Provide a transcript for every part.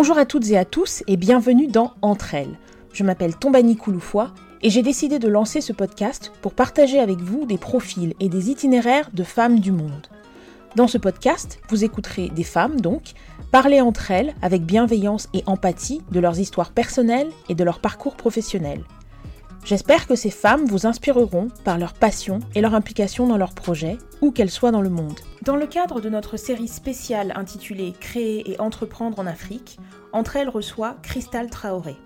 Bonjour à toutes et à tous et bienvenue dans Entre elles. Je m'appelle Tombani Kouloufoua et j'ai décidé de lancer ce podcast pour partager avec vous des profils et des itinéraires de femmes du monde. Dans ce podcast, vous écouterez des femmes donc parler entre elles avec bienveillance et empathie de leurs histoires personnelles et de leur parcours professionnel. J'espère que ces femmes vous inspireront par leur passion et leur implication dans leurs projets, où qu'elles soient dans le monde. Dans le cadre de notre série spéciale intitulée Créer et entreprendre en Afrique, entre elles reçoit Crystal Traoré.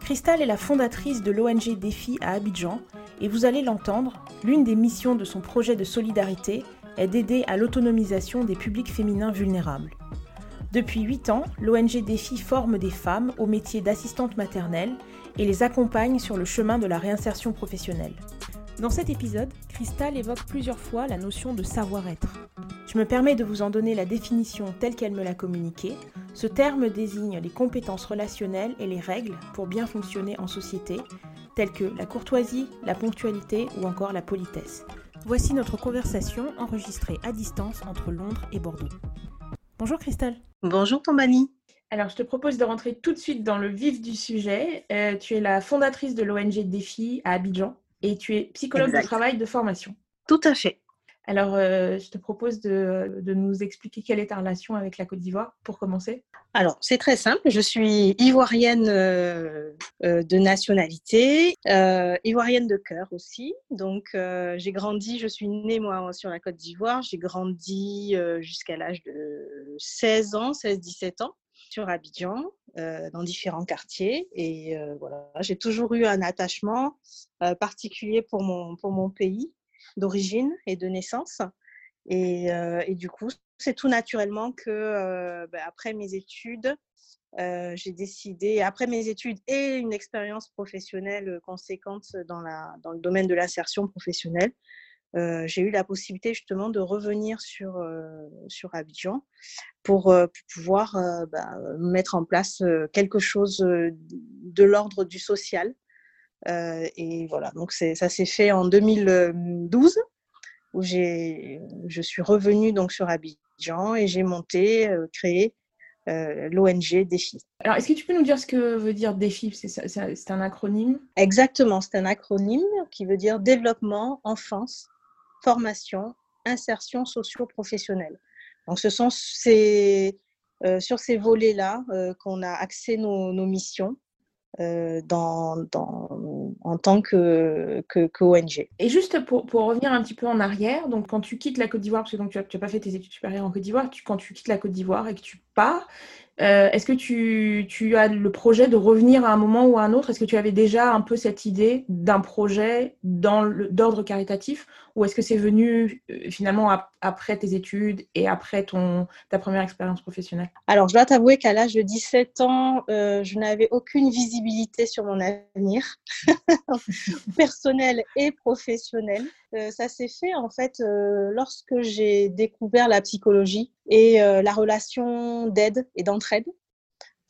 Crystal est la fondatrice de l'ONG Défi à Abidjan et vous allez l'entendre, l'une des missions de son projet de solidarité est d'aider à l'autonomisation des publics féminins vulnérables. Depuis 8 ans, l'ONG Défi forme des femmes au métier d'assistante maternelle et les accompagne sur le chemin de la réinsertion professionnelle. Dans cet épisode, Crystal évoque plusieurs fois la notion de savoir-être. Je me permets de vous en donner la définition telle qu'elle me l'a communiquée. Ce terme désigne les compétences relationnelles et les règles pour bien fonctionner en société, telles que la courtoisie, la ponctualité ou encore la politesse. Voici notre conversation enregistrée à distance entre Londres et Bordeaux. Bonjour Crystal. Bonjour Tombani. Alors, je te propose de rentrer tout de suite dans le vif du sujet. Euh, tu es la fondatrice de l'ONG Défi à Abidjan et tu es psychologue de travail de formation. Tout à fait. Alors, euh, je te propose de, nous expliquer quelle est ta relation avec la Côte d'Ivoire pour commencer. Alors, c'est très simple. Je suis ivoirienne euh, de nationalité, ivoirienne de cœur aussi. Donc, j'ai grandi, je suis née moi sur la Côte d'Ivoire. J'ai grandi jusqu'à l'âge de 16 ans, 16-17 ans sur Abidjan, euh, dans différents quartiers. Et euh, voilà, j'ai toujours eu un attachement euh, particulier pour mon, pour mon pays d'origine et de naissance. Et, et du coup, c'est tout naturellement que ben, après mes études, j'ai décidé, après mes études et une expérience professionnelle conséquente dans, la, dans le domaine de l'insertion professionnelle, j'ai eu la possibilité justement de revenir sur, sur Abidjan pour, pouvoir bah, mettre en place quelque chose de l'ordre du social. et voilà, donc ça s'est fait en 2012 où je suis revenue donc sur Abidjan et j'ai monté, créé l'ONG Défi. Alors, est-ce que tu peux nous dire ce que veut dire Défi? C'est un acronyme? Exactement, c'est un acronyme qui veut dire Développement, Enfance, formation, insertion socio-professionnelle. Donc, ce sont ces, euh, sur ces volets-là euh, qu'on a axé nos, missions euh, en tant que, que, Et juste pour, pour, revenir un petit peu en arrière, donc quand tu quittes la Côte d'Ivoire, parce que donc tu n'as pas fait tes études supérieures en Côte d'Ivoire, quand tu quittes la Côte d'Ivoire et que tu pars, euh, est-ce que tu, as le projet de revenir à un moment ou à un autre? Est-ce que tu avais déjà un peu cette idée d'un projet d'ordre caritatif? Ou est-ce que c'est venu euh, finalement après tes études et après ton, ta première expérience professionnelle? Alors, je dois t'avouer qu'à l'âge de 17 ans, euh, je n'avais aucune visibilité sur mon avenir personnel et professionnel. ça s'est fait en fait lorsque j'ai découvert la psychologie et la relation d'aide et d'entraide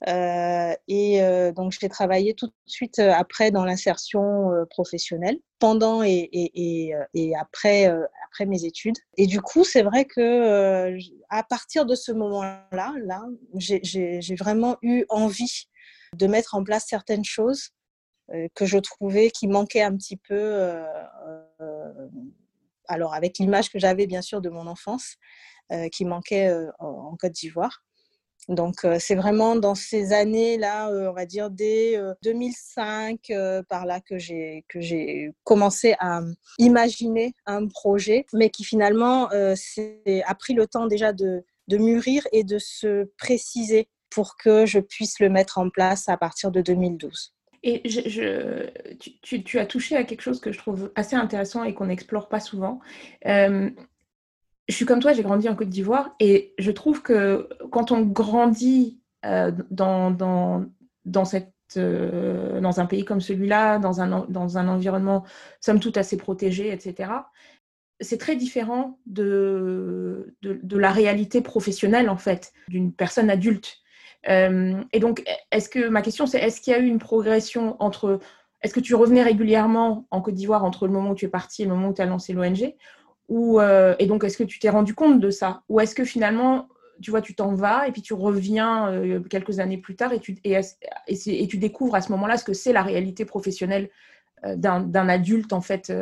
euh, et euh, donc, j'ai travaillé tout de suite euh, après dans l'insertion professionnelle, pendant et, après, après mes études. Et du coup, c'est vrai que à partir de ce moment-là, là, j'ai vraiment eu envie de mettre en place certaines choses que je trouvais qui manquaient un petit peu. alors, avec l'image que j'avais bien sûr de mon enfance, qui manquait en Côte d'Ivoire. Donc, euh, c'est vraiment dans ces années-là, euh, on va dire dès 2005, euh, par là que j'ai, que j'ai commencé à imaginer un projet, mais qui finalement a pris le temps déjà de, de mûrir et de se préciser pour que je puisse le mettre en place à partir de 2012. Et tu, tu, as touché à quelque chose que je trouve assez intéressant et qu'on n'explore pas souvent je suis comme toi, j'ai grandi en Côte d'Ivoire et je trouve que quand on grandit euh, dans, dans, dans, cette, euh, dans un pays comme celui-là, dans un, dans un environnement somme toute assez protégé, etc., c'est très différent de, de, la réalité professionnelle, en fait, d'une personne adulte. Euh, et donc, est-ce que ma question, c'est est-ce qu'il y a eu une progression entre. Est-ce que tu revenais régulièrement en Côte d'Ivoire entre le moment où tu es parti et le moment où tu as lancé l'ONG euh, et donc, est-ce que tu t'es rendu compte de ça? Ou est-ce que finalement, tu vois, tu t'en vas et puis tu reviens quelques années plus tard et tu, découvres à ce moment-là ce que c'est la réalité professionnelle d'un adulte en fait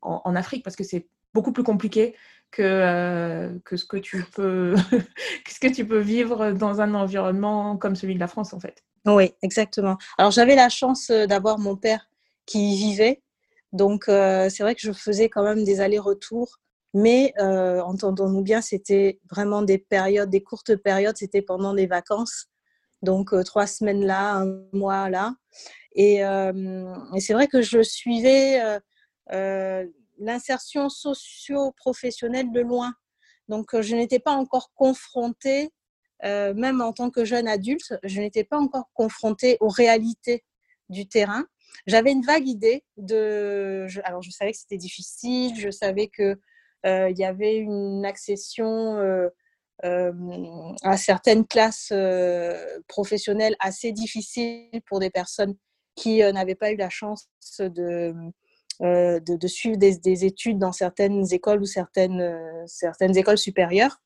en, Afrique? Parce que c'est beaucoup plus compliqué que, que, ce que tu peux ce que tu peux vivre dans un environnement comme celui de la France en fait. Oui, exactement. Alors j'avais la chance d'avoir mon père qui y vivait, donc c'est vrai que je faisais quand même des allers-retours, mais entendons-nous bien, c'était vraiment des périodes, des courtes périodes, c'était pendant des vacances, donc trois semaines là, un mois là, et, et c'est vrai que je suivais l'insertion socio-professionnelle de loin. Donc, euh, je n'étais pas encore confrontée, euh, même en tant que jeune adulte, je n'étais pas encore confrontée aux réalités du terrain. J'avais une vague idée de. alors, je savais que c'était difficile, je savais qu'il euh, y avait une accession à certaines classes professionnelles assez difficiles pour des personnes qui n'avaient pas eu la chance de euh, de, suivre des, études dans certaines écoles ou certaines, euh, certaines écoles supérieures.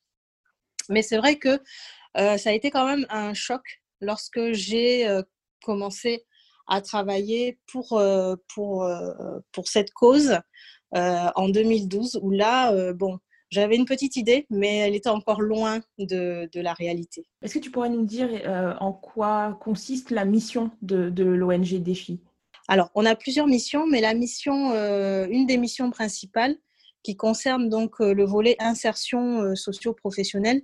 Mais c'est vrai que euh, ça a été quand même un choc lorsque j'ai commencé à travailler pour, pour, pour cette cause en 2012, où là, bon, j'avais une petite idée, mais elle était encore loin de, de la réalité. Est-ce que tu pourrais nous dire en quoi consiste la mission de, de l'ONG Défi? Alors, on a plusieurs missions, mais la mission, euh, une des missions principales qui concerne donc euh, le volet insertion euh, socio-professionnelle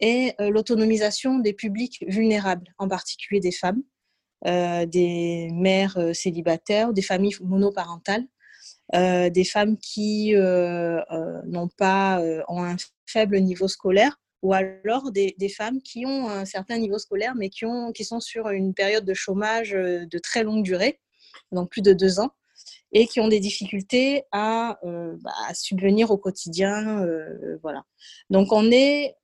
est l'autonomisation des publics vulnérables, en particulier des femmes, des mères célibataires, des familles monoparentales, des femmes qui n'ont pas ont un faible niveau scolaire ou alors des, femmes qui ont un certain niveau scolaire mais qui, ont, qui sont sur une période de chômage de très longue durée donc plus de deux ans, et qui ont des difficultés à, euh, bah, subvenir au quotidien. Euh, voilà. Donc on est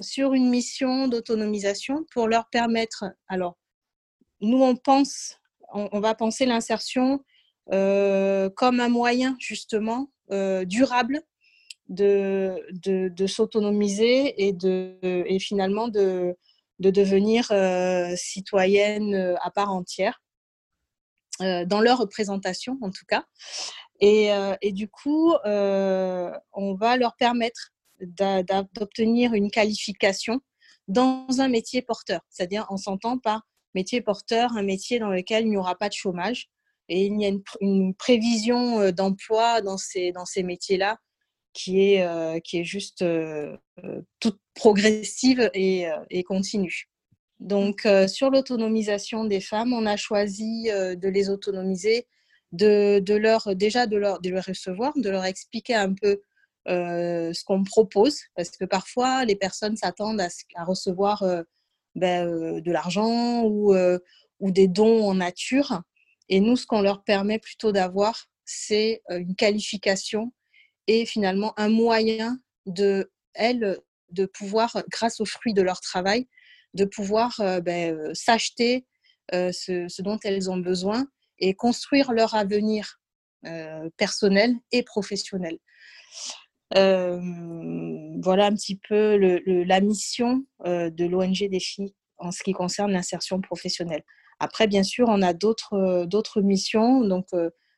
sur une mission d'autonomisation pour leur permettre. Alors, nous on pense, on, va penser l'insertion euh, comme un moyen justement durable de, de, s'autonomiser et, de, et finalement de, de devenir citoyenne à part entière. Euh, dans leur représentation en tout cas. Et, euh, et du coup, euh, on va leur permettre d'obtenir une qualification dans un métier porteur, c'est-à-dire on s'entend par métier porteur, un métier dans lequel il n'y aura pas de chômage et il y a une, prévision d'emploi dans ces, dans ces métiers-là qui est, qui est juste toute progressive et, continue. Donc, euh, sur l'autonomisation des femmes, on a choisi euh, de les autonomiser, de, leur, déjà de leur, de leur recevoir, de leur expliquer un peu euh, ce qu'on propose, parce que parfois, les personnes s'attendent à, recevoir ben, de l'argent ou, ou des dons en nature. Et nous, ce qu'on leur permet plutôt d'avoir, c'est une qualification et finalement un moyen de, elles, de pouvoir, grâce aux fruits de leur travail, de pouvoir euh, ben, euh, s'acheter euh, ce, dont elles ont besoin et construire leur avenir personnel et professionnel. Voilà un petit peu la mission de l'ONG des filles en ce qui concerne l'insertion professionnelle. Après, bien sûr, on a d'autres missions. Donc,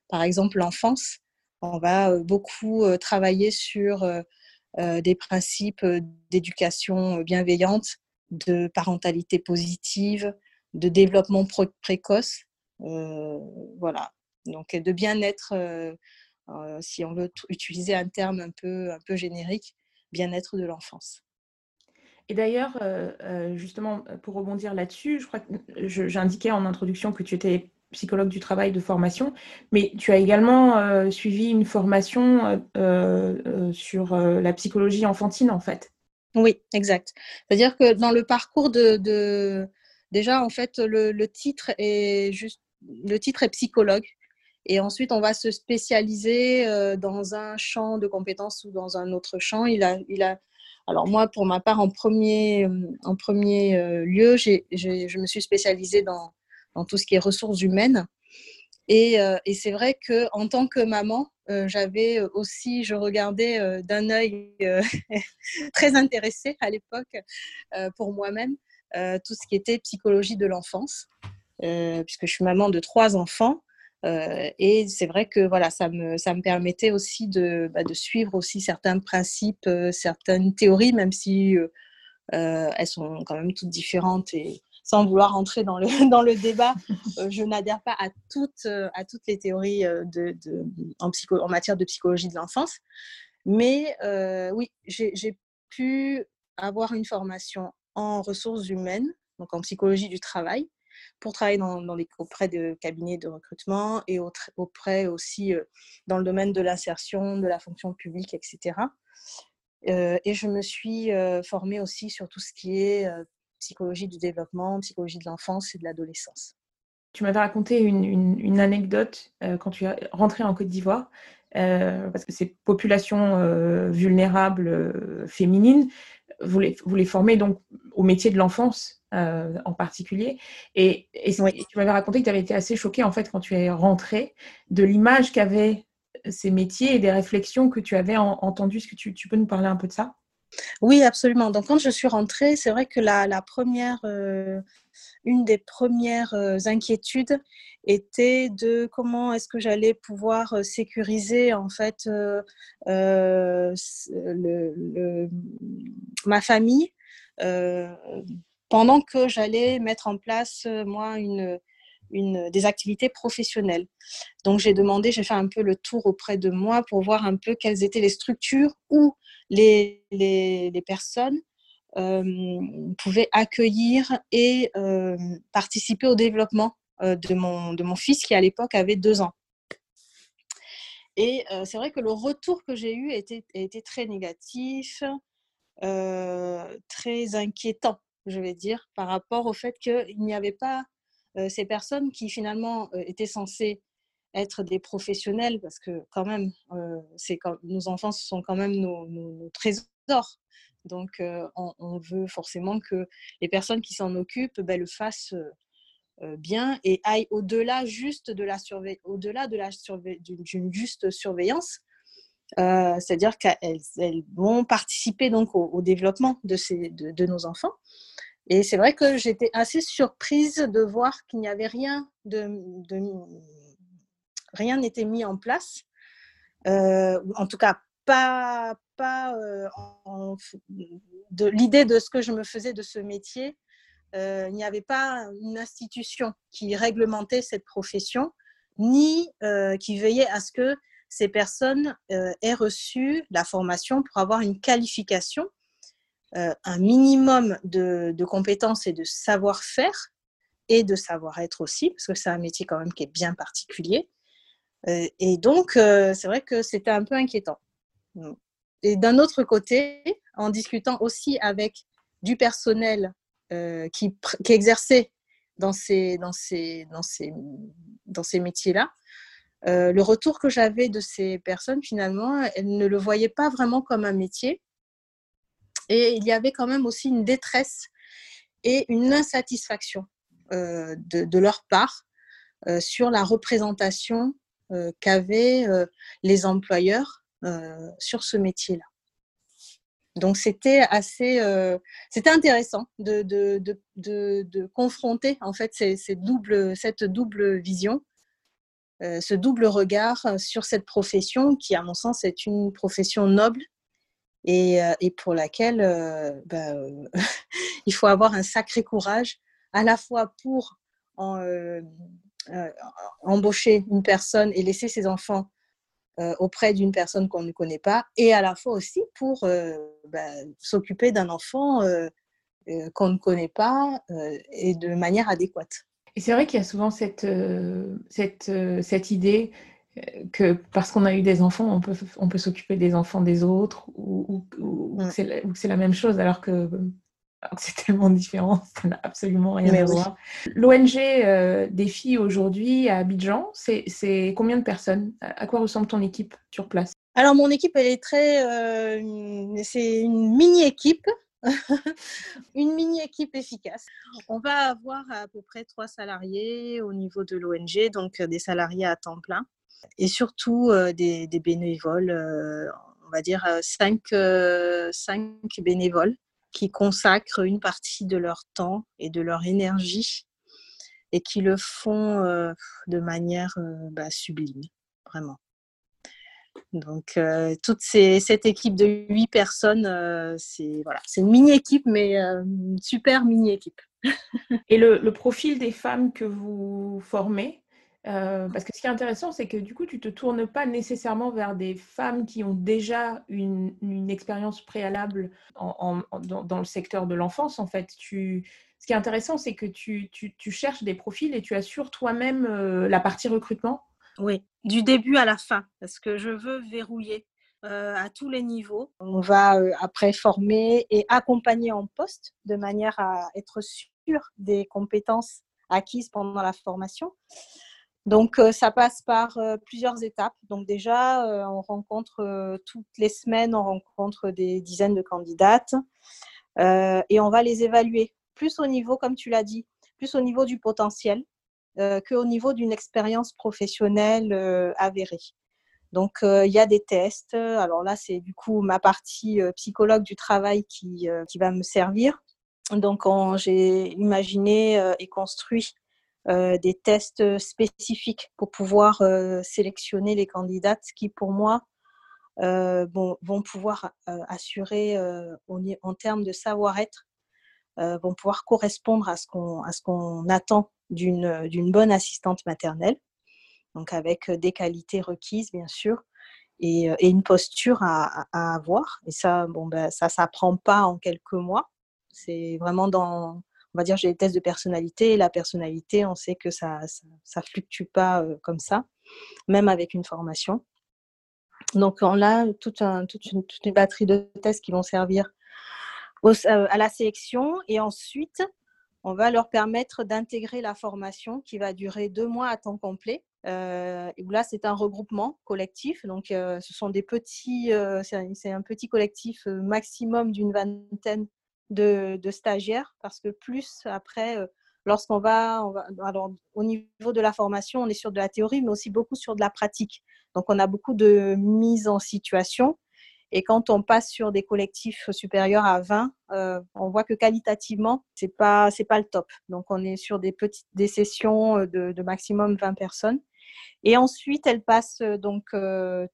par exemple, l'enfance. On va beaucoup travailler sur des principes d'éducation bienveillante, de parentalité positive, de développement précoce. Euh, voilà. Donc, de bien-être, euh, euh, si on veut utiliser un terme un peu, un peu générique, bien-être de l'enfance. Et d'ailleurs, justement, pour rebondir là-dessus, je crois que j'indiquais en introduction que tu étais psychologue du travail de formation, mais tu as également suivi une formation sur la psychologie enfantine, en fait. Oui, exact. C'est-à-dire que dans le parcours de, déjà en fait le, titre est juste le titre est psychologue et ensuite on va se spécialiser euh, dans un champ de compétences ou dans un autre champ. Il a, il a alors moi pour ma part en premier en premier euh, lieu, je me suis spécialisée dans, tout ce qui est ressources humaines et, euh, et c'est vrai que en tant que maman, j'avais aussi, je regardais d'un œil très intéressé à l'époque pour moi-même tout ce qui était psychologie de l'enfance, puisque je suis maman de trois enfants. Et c'est vrai que voilà, ça me, ça me permettait aussi de, bah, de suivre aussi certains principes, certaines théories, même si elles sont quand même toutes différentes et sans vouloir entrer dans le, dans le débat, euh, je n'adhère pas à toutes, euh, à toutes les théories euh, de en, psycho, en matière de psychologie de l'enfance. Mais oui, j'ai pu avoir une formation en ressources humaines, donc en psychologie du travail, pour travailler auprès de cabinets de recrutement et auprès aussi dans le domaine de l'insertion, de la fonction publique, etc. et je me suis formée aussi sur tout ce qui est psychologie du développement, psychologie de l'enfance et de l'adolescence. Tu m'avais raconté une, anecdote quand tu es rentré en Côte d'Ivoire, parce que ces populations euh, vulnérables féminines, vous les, vous les, formez donc au métier de l'enfance en particulier. Et, tu m'avais raconté que tu avais été assez choquée en fait quand tu es rentré de l'image qu'avaient ces métiers et des réflexions que tu avais entendues. Est-ce que tu peux nous parler un peu de ça? Oui, absolument. Donc, quand je suis rentrée, c'est vrai que la, première, euh, une des premières euh, inquiétudes était de comment est-ce que j'allais pouvoir euh, sécuriser en fait ma famille pendant que j'allais mettre en place moi une, des activités professionnelles. Donc j'ai demandé, j'ai fait un peu le tour auprès de moi pour voir un peu quelles étaient les structures où les, les, personnes euh, pouvaient accueillir et euh, participer au développement euh, de, mon, de mon fils qui à l'époque avait deux ans. Et c'est vrai que le retour que j'ai eu était, était très négatif, très inquiétant, je vais dire, par rapport au fait qu'il n'y avait pas ces personnes qui finalement étaient censées être des professionnels parce que quand même, euh, quand, nos enfants sont quand même nos, trésors. Donc, euh, on, veut forcément que les personnes qui s'en occupent ben, le fassent euh, bien et aillent au-delà juste de la au-delà de la d'une juste surveillance. c'est-à-dire qu'elles vont participer donc au, développement de, ces, de, nos enfants. Et c'est vrai que j'étais assez surprise de voir qu'il n'y avait rien de, de rien n'était mis en place. Euh, en tout cas, pas, pas euh, de l'idée de ce que je me faisais de ce métier. Euh, il n'y avait pas une institution qui réglementait cette profession, ni qui veillait à ce que ces personnes aient reçu la formation pour avoir une qualification, un minimum de, compétences et de savoir-faire et de savoir-être aussi, parce que c'est un métier quand même qui est bien particulier. Euh, et donc, euh, c'est vrai que c'était un peu inquiétant. Et d'un autre côté, en discutant aussi avec du personnel euh, qui, qui, exerçait dans ces, dans ces, dans ces, dans ces métiers-là, le retour que j'avais de ces personnes, finalement, elles ne le voyaient pas vraiment comme un métier. Et il y avait quand même aussi une détresse et une insatisfaction de, de, leur part sur la représentation euh, qu'avaient euh, les employeurs euh, sur ce métier-là. Donc c'était assez, c'était intéressant de, confronter en fait cette double vision, ce double regard sur cette profession qui, à mon sens, est une profession noble et, et pour laquelle bah, il faut avoir un sacré courage, à la fois pour euh, embaucher une personne et laisser ses enfants euh, auprès d'une personne qu'on ne connaît pas, et à la fois aussi pour euh, bah, s'occuper d'un enfant qu'on ne connaît pas et de manière adéquate. Et c'est vrai qu'il y a souvent cette, cette, cette idée que parce qu'on a eu des enfants, on peut, on peut s'occuper des enfants des autres, ou, ou, ou mm. c'est la même chose, alors que c'est tellement différent, ça n'a absolument rien à voir. L'ONG euh, des filles aujourd'hui à Abidjan, c'est combien de personnes? À quoi ressemble ton équipe sur place? Alors mon équipe, elle est très, euh, c'est une mini équipe, une mini équipe efficace. On va avoir à peu près trois salariés au niveau de l'ONG, donc euh, des salariés à temps plein. Et surtout des, bénévoles, on va dire cinq, cinq bénévoles qui consacrent une partie de leur temps et de leur énergie et qui le font de manière bah, sublime, vraiment. Donc, toute cette équipe de huit personnes, c'est voilà, une mini-équipe, mais une super mini-équipe. et le, profil des femmes que vous formez, parce que ce qui est intéressant, c'est que du coup, tu ne te tournes pas nécessairement vers des femmes qui ont déjà une, expérience préalable dans, le secteur de l'enfance. En fait, ce qui est intéressant, c'est que tu, cherches des profils et tu assures toi-même la partie recrutement. Oui, du début à la fin, parce que je veux verrouiller euh, à tous les niveaux. On va euh, après former et accompagner en poste de manière à être sûr des compétences acquises pendant la formation. Donc, euh, ça passe par plusieurs étapes. Donc, déjà, on rencontre toutes les semaines, on rencontre des dizaines de candidates et on va les évaluer, plus au niveau, comme tu l'as dit, plus au niveau du potentiel, euh, qu'au niveau d'une expérience professionnelle euh, avérée. Donc, euh, il y a des tests. Alors là, c'est du coup ma partie psychologue du travail qui, qui va me servir. Donc, j'ai imaginé et construit des tests spécifiques pour pouvoir sélectionner les candidates qui, pour moi, bon, vont pouvoir assurer en termes de savoir-être, vont pouvoir correspondre à ce qu'on attend d'une bonne assistante maternelle, donc avec des qualités requises, bien sûr, et, une posture à, avoir. Et ça, bon, ben, ça s'apprend pas en quelques mois. C'est vraiment dans, on va dire, j'ai des tests de personnalité. la personnalité, on sait que ça, ça, fluctue pas comme ça, même avec une formation. Donc, on a toute, une, batterie de tests qui vont servir à la sélection. Et ensuite, on va leur permettre d'intégrer la formation qui va durer deux mois à temps complet. Euh, là, c'est un regroupement collectif. Donc, euh, ce sont des petits, euh, c'est un, petit collectif maximum d'une vingtaine de, stagiaires parce que plus après, lorsqu'on va, alors, au niveau de la formation, on est sur de la théorie, mais aussi beaucoup sur de la pratique. Donc, on a beaucoup de mise en situation et quand on passe sur des collectifs supérieurs à 20, euh, on voit que qualitativement, c'est pas pas le top. Donc on est sur des petites des sessions euh, de, maximum 20 personnes. Et ensuite, elles passent euh, donc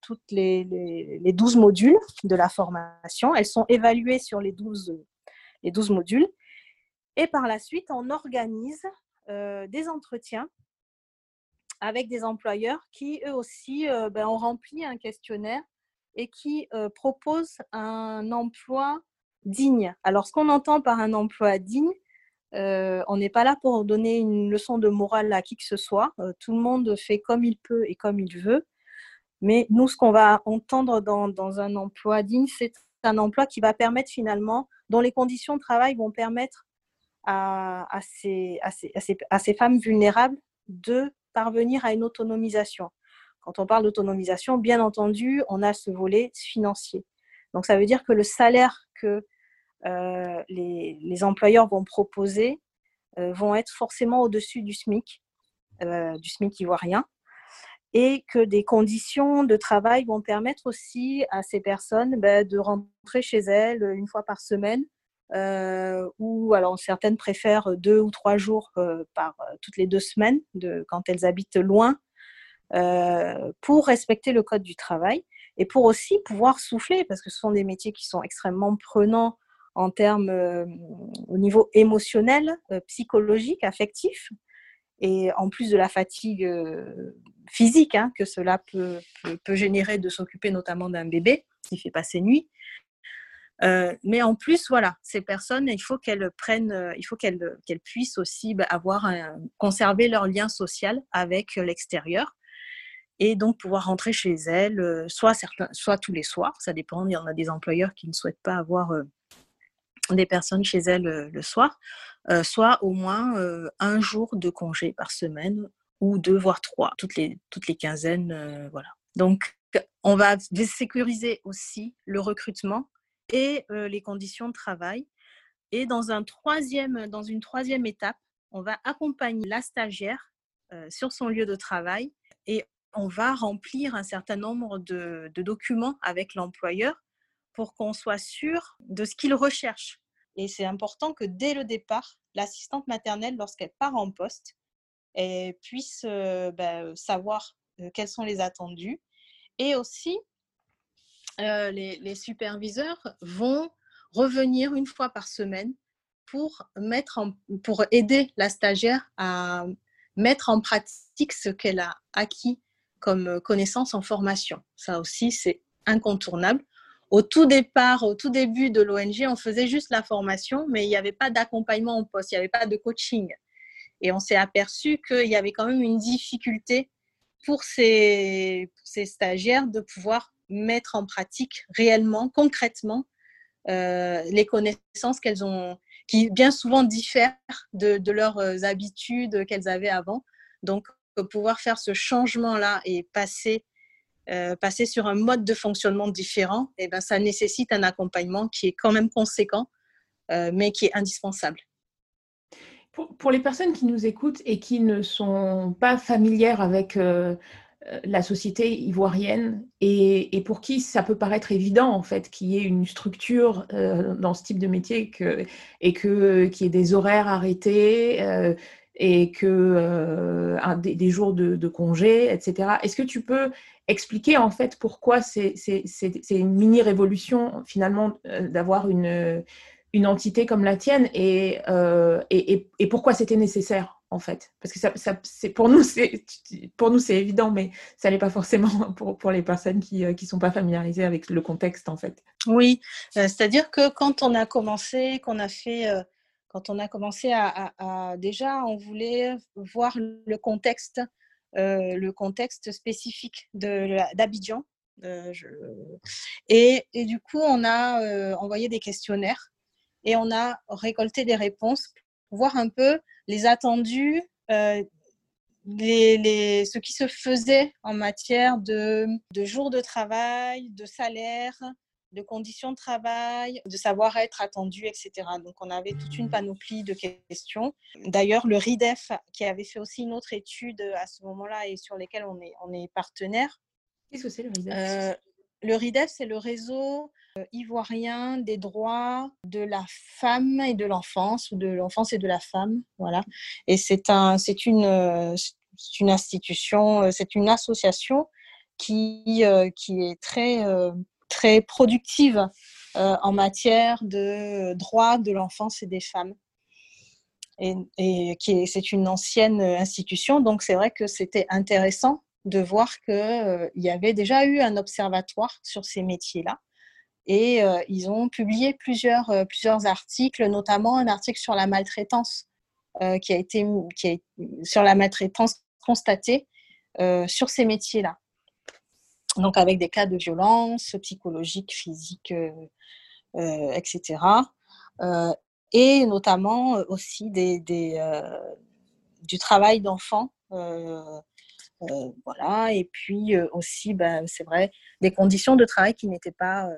toutes les, les, 12 modules de la formation. Elles sont évaluées sur les 12, les 12 modules. Et par la suite, on organise des entretiens avec des employeurs qui, eux aussi, ben, ont rempli un questionnaire et qui propose un emploi digne. Alors, ce qu'on entend par un emploi digne, on n'est pas là pour donner une leçon de morale à qui que ce soit. tout le monde fait comme il peut et comme il veut. Mais nous, ce qu'on va entendre dans un emploi digne, c'est un emploi qui va permettre finalement, dont les conditions de travail vont permettre à, ces femmes vulnérables de parvenir à une autonomisation. Quand on parle d'autonomisation, bien entendu, on a ce volet financier. Donc ça veut dire que le salaire que euh, les, employeurs vont proposer euh, vont être forcément au-dessus du SMIC, euh, du SMIC ivoirien, et que des conditions de travail vont permettre aussi à ces personnes ben, de rentrer chez elles une fois par semaine, ou alors certaines préfèrent deux ou trois jours par toutes les deux semaines quand elles habitent loin euh, pour respecter le code du travail et pour aussi pouvoir souffler, parce que ce sont des métiers qui sont extrêmement prenants en termes euh, au niveau émotionnel, euh, psychologique, affectif, et en plus de la fatigue physique hein, que cela peut, peut, générer de s'occuper notamment d'un bébé qui fait passer nuit. mais en plus, voilà, ces personnes, il faut qu'elles prennent, il faut qu'elles puissent aussi bah, avoir conserver leur lien social avec l'extérieur et donc pouvoir rentrer chez elles, euh, soit, certains, soit tous les soirs, ça dépend, il y en a des employeurs qui ne souhaitent pas avoir euh, des personnes chez elles euh, le soir, soit au moins un jour de congé par semaine ou deux voire trois, toutes les, toutes les quinzaines, voilà. Donc on va sécuriser aussi le recrutement et les conditions de travail. Et dans, un troisième, dans une troisième étape, on va accompagner la stagiaire sur son lieu de travail et on va remplir un certain nombre de, documents avec l'employeur pour qu'on soit sûr de ce qu'il recherche. Et c'est important que dès le départ, l'assistante maternelle, lorsqu'elle part en poste, elle puisse euh, ben, savoir quels sont les attendus. Et aussi, les, superviseurs vont revenir une fois par semaine pour, mettre pour aider la stagiaire à mettre en pratique ce qu'elle a acquis comme connaissance en formation. Ça aussi, c'est incontournable. Au tout départ, au tout début de l'ONG, on faisait juste la formation, mais il n'y avait pas d'accompagnement en poste, il n'y avait pas de coaching. Et on s'est aperçu qu'il y avait quand même une difficulté pour ces, stagiaires de pouvoir mettre en pratique réellement, concrètement, euh, les connaissances qu'elles ont, qui bien souvent diffèrent de, leurs euh, habitudes qu'elles avaient avant. Donc, pouvoir faire ce changement-là et passer, euh, sur un mode de fonctionnement différent, eh ben, ça nécessite un accompagnement qui est quand même conséquent, mais qui est indispensable. Pour, les personnes qui nous écoutent et qui ne sont pas familières avec euh, la société ivoirienne et, pour qui ça peut paraître évident en fait qu'il y ait une structure euh, dans ce type de métier et que qu'il y ait des horaires arrêtés euh, et que des, jours de, congé, etc. Est-ce que tu peux expliquer en fait pourquoi c'est une mini révolution finalement d'avoir une une entité comme la tienne et, et, et pourquoi c'était nécessaire en fait. Parce que ça, c'est pour nous, c'est pour nous c'est évident, mais ça n'est pas forcément pour, pour les personnes qui ne euh, sont pas familiarisées avec le contexte en fait. Oui, euh, c'est-à-dire que quand on a commencé, qu'on a fait, euh, quand on a commencé à, déjà, on voulait voir le contexte, le contexte spécifique d'Abidjan. Et, et, du coup, on a envoyé des questionnaires et on a récolté des réponses pour voir un peu les attendus, euh, les, ce qui se faisait en matière de, de jours de travail, de salaire, de conditions de travail, de savoir-être attendu, etc. Donc, on avait toute une panoplie de questions. D'ailleurs, le RIDEF, qui avait fait aussi une autre étude à ce moment-là et sur lesquelles on est, on est partenaire. Qu'est-ce que c'est le RIDEF euh, Le RIDEF, c'est le réseau euh, ivoirien des droits de la femme et de l'enfance, ou de l'enfance et de la femme. Voilà. Et c'est un, c'est une, euh, une institution, euh, c'est une association qui, qui est très, très productive en matière de droits de l'enfance et des femmes. Et, et qui c'est une ancienne institution, donc c'est vrai que c'était intéressant de voir qu'il il y avait déjà eu un observatoire sur ces métiers-là et euh, ils ont publié plusieurs, euh, plusieurs articles, notamment un article sur la maltraitance euh, qui a été qui a, sur la maltraitance constatée sur ces métiers-là. Donc avec des cas de violence psychologique, physique, etc. et notamment aussi des, des du travail d'enfants. Voilà, et puis aussi, ben, c'est vrai, des conditions de travail qui n'étaient pas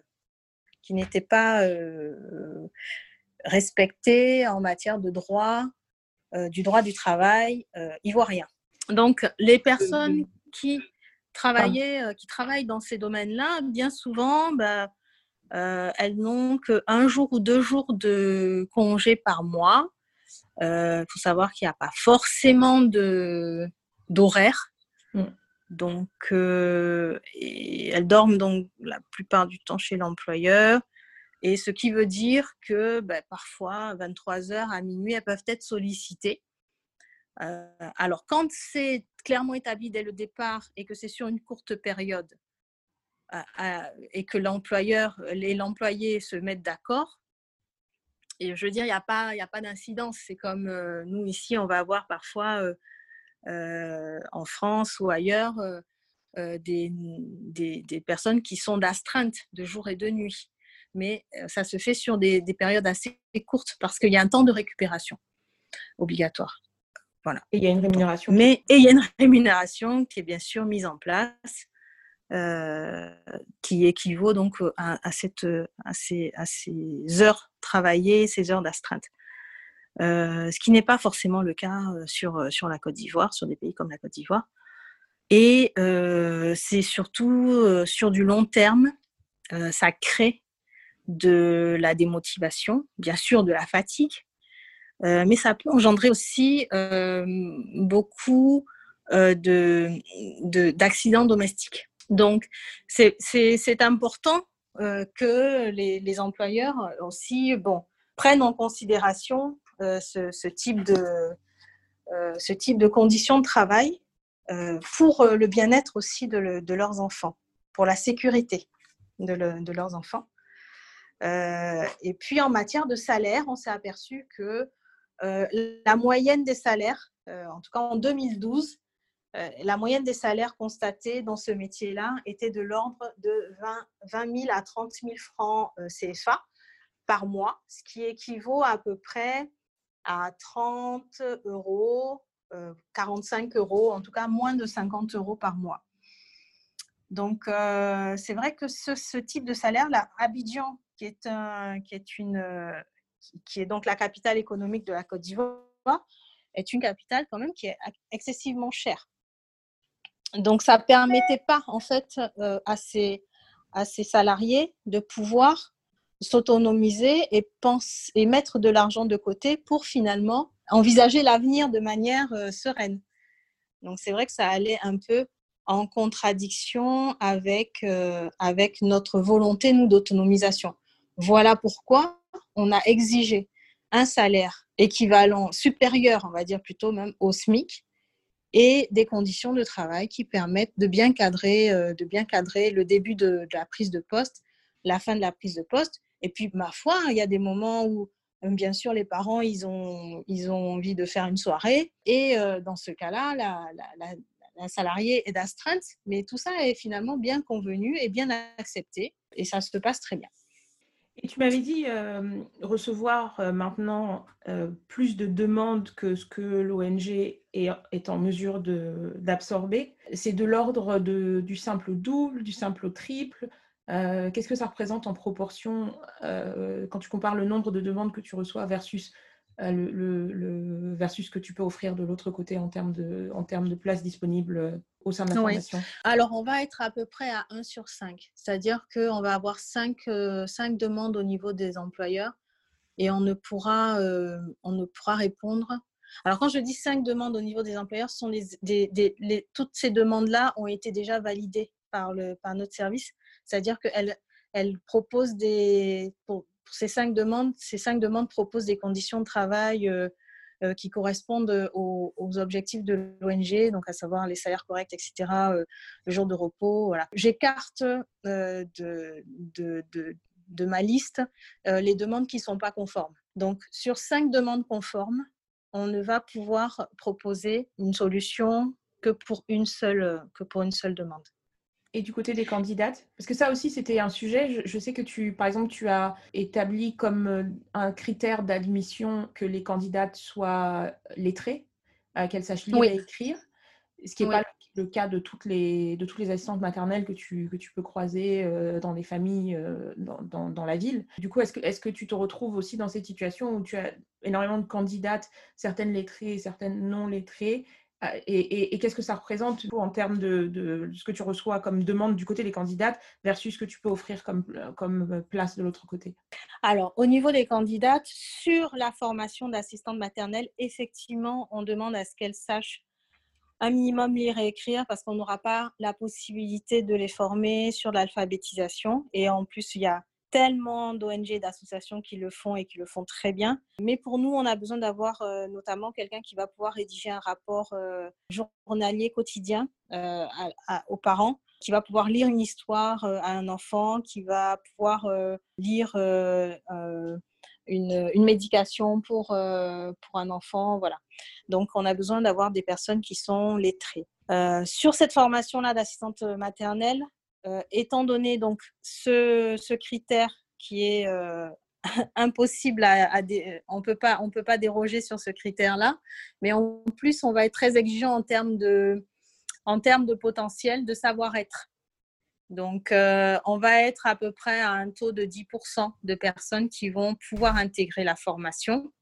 qui n'étaient pas euh, respectés en matière de droit, euh, du droit du travail euh, ivoirien. Donc, les personnes qui travaillaient, qui travaillent dans ces domaines-là, bien souvent, bah, elles n'ont qu'un jour ou deux jours de congé par mois. Il faut savoir qu'il n'y a pas forcément d'horaire. Mm. Donc, euh, elles dorment donc la plupart du temps chez l'employeur. Et ce qui veut dire que ben, parfois, 23 heures à minuit, elles peuvent être sollicitées. Euh, alors, quand c'est clairement établi dès le départ et que c'est sur une courte période euh, et que l'employeur et l'employé se mettent d'accord, et je veux dire, il n'y a pas, a pas d'incidence. C'est comme nous ici, on va avoir parfois en France ou ailleurs euh, euh, des, des, personnes qui sont d'astreinte de jour et de nuit. Mais ça se fait sur des, périodes assez courtes parce qu'il y a un temps de récupération obligatoire. Voilà. Et il y a une rémunération. Mais et il y a une rémunération qui est bien sûr mise en place, qui équivaut donc à, cette, à, ces, à, ces, heures travaillées, ces heures d'astreinte. Euh, ce qui n'est pas forcément le cas euh, sur, euh, sur la Côte d'Ivoire, sur des pays comme la Côte d'Ivoire. Et c'est surtout sur du long terme, ça crée de la démotivation, bien sûr de la fatigue, mais ça peut engendrer aussi beaucoup d'accidents domestiques. Donc, c'est important que les, les, employeurs aussi bon, prennent en considération ce, ce, type de, ce type de conditions de travail pour le bien-être aussi de, leurs enfants, pour la sécurité de, de leurs enfants. et puis en matière de salaire, on s'est aperçu que la moyenne des salaires, en tout cas en 2012, la moyenne des salaires constatés dans ce métier-là était de l'ordre de 20, 20, 000 à 30 000 francs CFA par mois, ce qui équivaut à peu près à 30 euros, 45 euros, en tout cas moins de 50 euros par mois. Donc, c'est vrai que ce, type de salaire, là, Abidjan, qui est, un, qui, est une, qui est donc la capitale économique de la Côte d'Ivoire, est une capitale quand même qui est excessivement chère. Donc, ça ne permettait pas, en fait, euh, à, ces, à ces salariés de pouvoir s'autonomiser et, et mettre de l'argent de côté pour finalement envisager l'avenir de manière euh, sereine. Donc, c'est vrai que ça allait un peu en contradiction avec, euh, avec notre volonté, nous, d'autonomisation. Voilà pourquoi on a exigé un salaire équivalent, supérieur, on va dire plutôt même au SMIC, et des conditions de travail qui permettent de bien cadrer, euh, de bien cadrer le début de, la prise de poste, la fin de la prise de poste. Et puis, ma foi, il y a des moments où, euh, bien sûr, les parents, ils ont, ils ont envie de faire une soirée. Et euh, dans ce cas-là, la, la, la, salariée est d'astreinte. Mais tout ça est finalement bien convenu et bien accepté. Et ça se passe très bien. Et tu m'avais dit euh, recevoir maintenant plus de demandes que ce que l'ONG est, est, en mesure d'absorber. C'est de l'ordre du simple double, du simple au triple. Qu'est-ce que ça représente en proportion quand tu compares le nombre de demandes que tu reçois versus le, le, versus ce que tu peux offrir de l'autre côté en termes de, en termes de places disponibles au sein de la formation? Alors, on va être à peu près à 1 sur 5. C'est-à-dire qu'on va avoir 5, 5, euh, demandes au niveau des employeurs et on ne pourra, euh, on ne pourra répondre. Alors, quand je dis 5 demandes au niveau des employeurs, sont les, les, toutes ces demandes-là ont été déjà validées par, le, par notre service. C'est-à-dire qu'elles elles proposent des, ces cinq demandes, ces cinq demandes proposent des conditions de travail euh, euh, qui correspondent euh, aux, objectifs de l'ONG, donc à savoir les salaires corrects, etc., le jour de repos. J'écarte de, ma liste les demandes qui ne sont pas conformes. Donc, sur cinq demandes conformes, on ne va pouvoir proposer une solution que pour une seule demande et du côté des candidates? Parce que ça aussi, c'était un sujet. Je, sais que tu, par exemple, tu as établi comme euh, un critère d'admission que les candidates soient lettrées, euh, qu'elles sachent lire et écrire, ce qui n'est pas le cas de toutes les, de toutes les assistantes maternelles que tu, que tu peux croiser euh, dans des familles dans, dans, dans, la ville. Du coup, est-ce que, est que tu te retrouves aussi dans cette situation où tu as énormément de candidates, certaines lettrées, certaines non lettrées, ah, et, qu'est-ce que ça représente en termes de, ce que tu reçois comme demande du côté des candidates versus ce que tu peux offrir comme, comme place de l'autre côté? Alors, au niveau des candidates, sur la formation d'assistante maternelle, effectivement, on demande à ce qu'elles sachent un minimum lire et écrire parce qu'on n'aura pas la possibilité de les former sur l'alphabétisation. Et en plus, il y a tellement d'ONG et d'associations qui le font et qui le font très bien. Mais pour nous, on a besoin d'avoir euh, notamment quelqu'un qui va pouvoir rédiger un rapport euh, journalier quotidien euh, aux parents, qui va pouvoir lire une histoire à un enfant, qui va pouvoir lire une, une, médication pour, pour un enfant. Voilà. Donc, on a besoin d'avoir des personnes qui sont lettrées. sur cette formation-là d'assistante maternelle, euh, étant donné donc ce, critère qui est euh, impossible à, on peut pas on peut pas déroger sur ce critère là mais en plus on va être très exigeant en termes de en termes de potentiel de savoir-être. Donc euh, on va être à peu près à un taux de 10% de personnes qui vont pouvoir intégrer la formation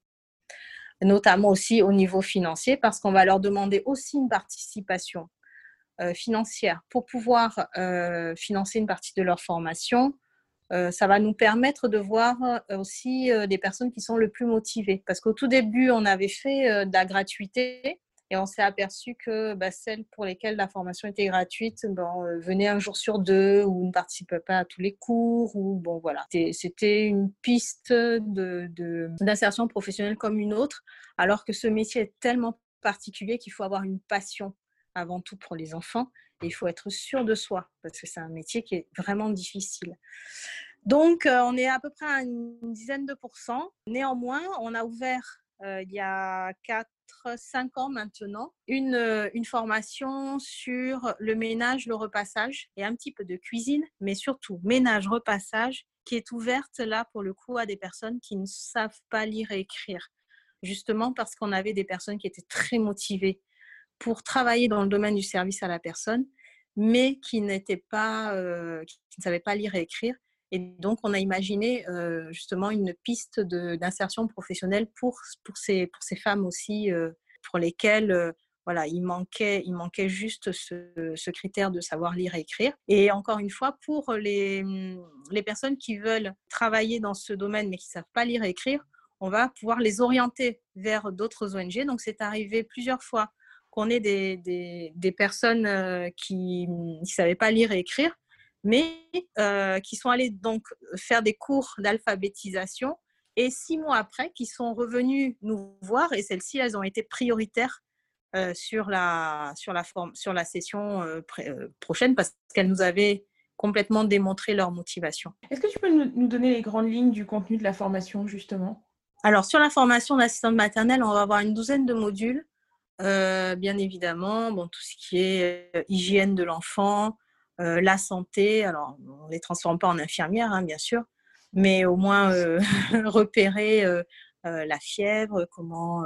notamment aussi au niveau financier parce qu'on va leur demander aussi une participation financière pour pouvoir financer une partie de leur formation, ça va nous permettre de voir aussi les personnes qui sont le plus motivées. Parce qu'au tout début, on avait fait de la gratuité et on s'est aperçu que bah, celles pour lesquelles la formation était gratuite euh, venaient un jour sur deux ou ne participaient pas à tous les cours. Ou bon voilà, c'était une piste d'insertion professionnelle comme une autre, alors que ce métier est tellement particulier qu'il faut avoir une passion avant tout pour les enfants et il faut être sûr de soi parce que c'est un métier qui est vraiment difficile. Donc, euh, on est à peu près à une dizaine de pourcents. Néanmoins, on a ouvert euh, il y a 4-5 ans maintenant euh, une formation sur le ménage, le repassage et un petit peu de cuisine, mais surtout ménage, repassage qui est ouverte là pour le coup à des personnes qui ne savent pas lire et écrire. Justement parce qu'on avait des personnes qui étaient très motivées pour travailler dans le domaine du service à la personne, mais qui n'étaient pas, euh, qui ne savaient pas lire et écrire et donc, on a imaginé euh, justement une piste d'insertion professionnelle pour, pour, ces, pour ces femmes aussi, euh, pour lesquelles voilà, il, manquait, il manquait juste ce, ce, critère de savoir lire et écrire. Et encore une fois, pour les, les personnes qui veulent travailler dans ce domaine mais qui ne savent pas lire et écrire, on va pouvoir les orienter vers d'autres ONG. Donc, c'est arrivé plusieurs fois qu'on ait des, des, des personnes qui ne savaient pas lire et écrire mais euh, qui sont allés donc faire des cours d'alphabétisation et six mois après, qui sont revenus nous voir et celles-ci, elles ont été prioritaires euh, sur, la, sur, la forme, sur la session euh, prochaine parce qu'elles nous avaient complètement démontré leur motivation. Est-ce que tu peux nous donner les grandes lignes du contenu de la formation justement? Alors sur la formation d'assistante maternelle, on va avoir une douzaine de modules. Bien évidemment, bon, tout ce qui est hygiène de l'enfant, euh, la santé. Alors, on ne les transforme pas en infirmières, hein, bien sûr, mais au moins euh, repérer euh, la fièvre, comment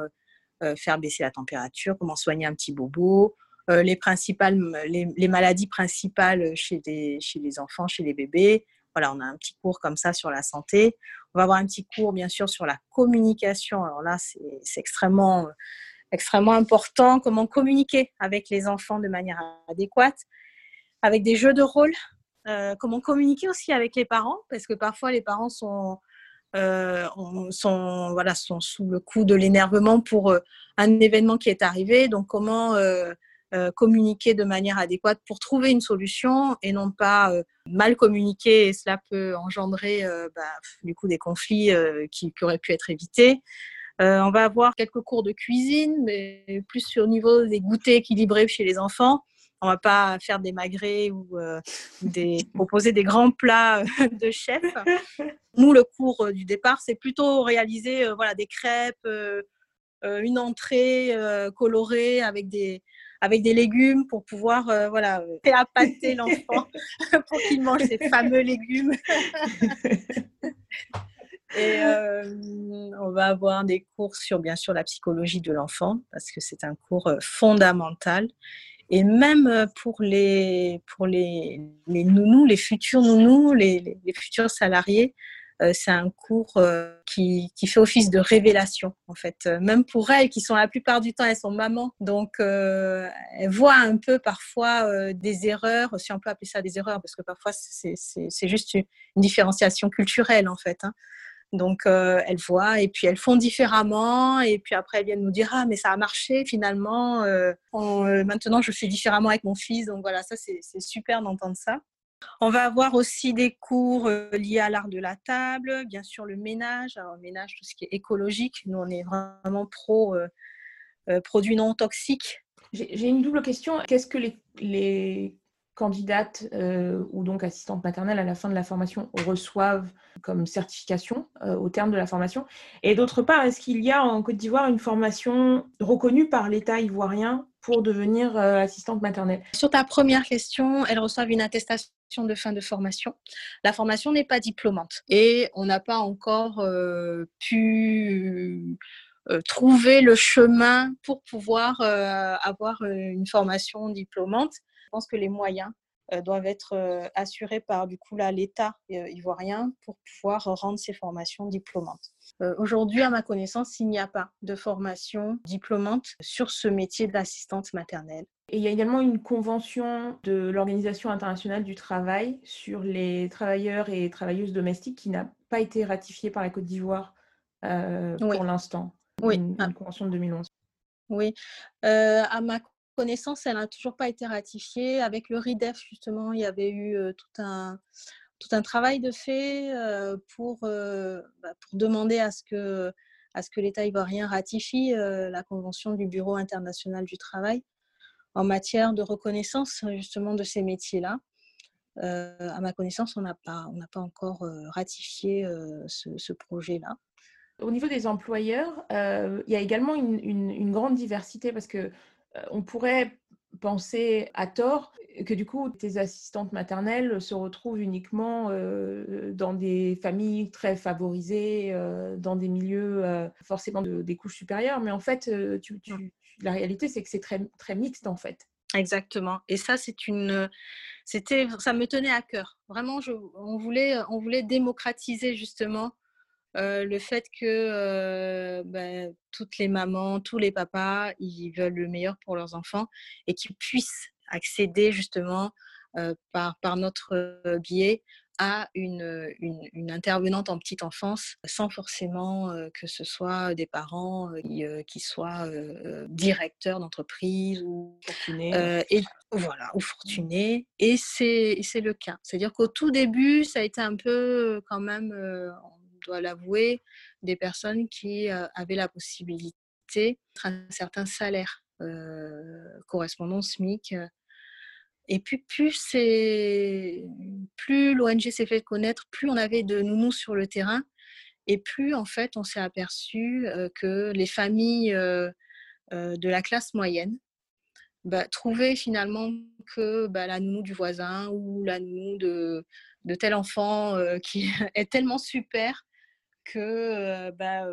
faire baisser la température, comment soigner un petit bobo, les, principales, les, maladies principales chez, chez les enfants, chez les bébés. Voilà, on a un petit cours comme ça sur la santé. On va avoir un petit cours, bien sûr, sur la communication. Alors là, c'est extrêmement, extrêmement important, comment communiquer avec les enfants de manière adéquate avec des jeux de rôle, euh, comment communiquer aussi avec les parents, parce que parfois les parents sont, euh, sont, voilà, sont sous le coup de l'énervement pour euh, un événement qui est arrivé. Donc comment communiquer de manière adéquate pour trouver une solution et non pas mal communiquer et cela peut engendrer bah, du coup des conflits qui, qui, auraient pu être évités. On va avoir quelques cours de cuisine, mais plus au niveau des goûters équilibrés chez les enfants on va pas faire des magrets ou euh, des, proposer des grands plats euh, de chef. Nous, le cours euh, du départ, c'est plutôt réaliser voilà, des crêpes, une entrée colorée avec des, avec des légumes pour pouvoir voilà, appâter l'enfant pour qu'il mange ces fameux légumes. Et on va avoir des cours sur, bien sûr, la psychologie de l'enfant, parce que c'est un cours fondamental. Et même euh, pour les, pour les, les nounous, les futurs nounous, les, futurs salariés, euh, c'est un cours euh, qui, qui, fait office de révélation, en fait. Même pour elles, qui sont la plupart du temps, elles sont mamans. Donc, elles voient un peu parfois des erreurs, si on peut appeler ça des erreurs, parce que parfois, c'est juste une, différenciation culturelle, en fait. Hein. Donc, euh, elles voient et puis elles font différemment. Et puis après, elles viennent nous dire Ah, mais ça a marché finalement. Euh, euh, maintenant, je fais différemment avec mon fils. Donc voilà, ça, c'est super d'entendre ça. On va avoir aussi des cours liés à l'art de la table, bien sûr le ménage. Alors, ménage, tout ce qui est écologique. Nous, on est vraiment pro produits non toxiques. J'ai une double question. Qu'est-ce que les candidates euh, ou donc assistantes maternelles à la fin de la formation reçoivent comme certification euh, au terme de la formation Et d'autre part, est-ce qu'il y a en Côte d'Ivoire une formation reconnue par l'État ivoirien pour devenir euh, assistante maternelle? Sur ta première question, elles reçoivent une attestation de fin de formation. La formation n'est pas diplômante et on n'a pas encore pu trouver le chemin pour pouvoir avoir une formation diplômante. Je pense que les moyens euh, doivent être euh, assurés par du coup l'État euh, ivoirien pour pouvoir rendre ces formations diplômantes. Aujourd'hui, à ma connaissance, il n'y a pas de formation diplômante sur ce métier d'assistante maternelle. Et il y a également une convention de l'Organisation internationale du travail sur les travailleurs et travailleuses domestiques qui n'a pas été ratifiée par la Côte d'Ivoire euh, pour l'instant. Oui. Une, ah. convention de 2011. Oui. Euh, à ma connaissance, elle n'a toujours pas été ratifiée. Avec le RIDEF, justement, il y avait eu euh, tout un tout un travail de fait pour, bah, pour demander à ce que, à ce que l'État ivoirien ratifie la Convention du Bureau international du travail en matière de reconnaissance justement de ces métiers-là. Euh, à ma connaissance, on n'a pas, pas encore euh, ratifié euh, ce, projet-là. Au niveau des employeurs, il y a également une, une, grande diversité parce que on pourrait penser à tort que du coup tes assistantes maternelles se retrouvent uniquement dans des familles très favorisées, dans des milieux forcément de, des couches supérieures, mais en fait, tu, tu, la réalité, c'est que c'est très, très mixte en fait. Exactement. Et ça, c'est une, c'était, ça me tenait à cœur. Vraiment, je, on voulait, on voulait démocratiser justement euh, le fait que euh, ben, toutes les mamans, tous les papas, ils veulent le meilleur pour leurs enfants et qu'ils puissent accéder justement euh, par, par notre biais à une, une, intervenante en petite enfance sans forcément que ce soit des parents qui, qui soient directeurs d'entreprise ou fortunés. et voilà ou fortunés et c'est le cas c'est à dire qu'au tout début ça a été un peu quand même on doit l'avouer des personnes qui avaient la possibilité d'un certain salaire correspondant au SMIC et puis, plus, plus l'ONG s'est fait connaître, plus on avait de nounous sur le terrain. Et plus, en fait, on s'est aperçu que les familles de la classe moyenne bah, trouvaient finalement que bah, la nounou du voisin ou la nounou de, de tel enfant qui est tellement super que bah,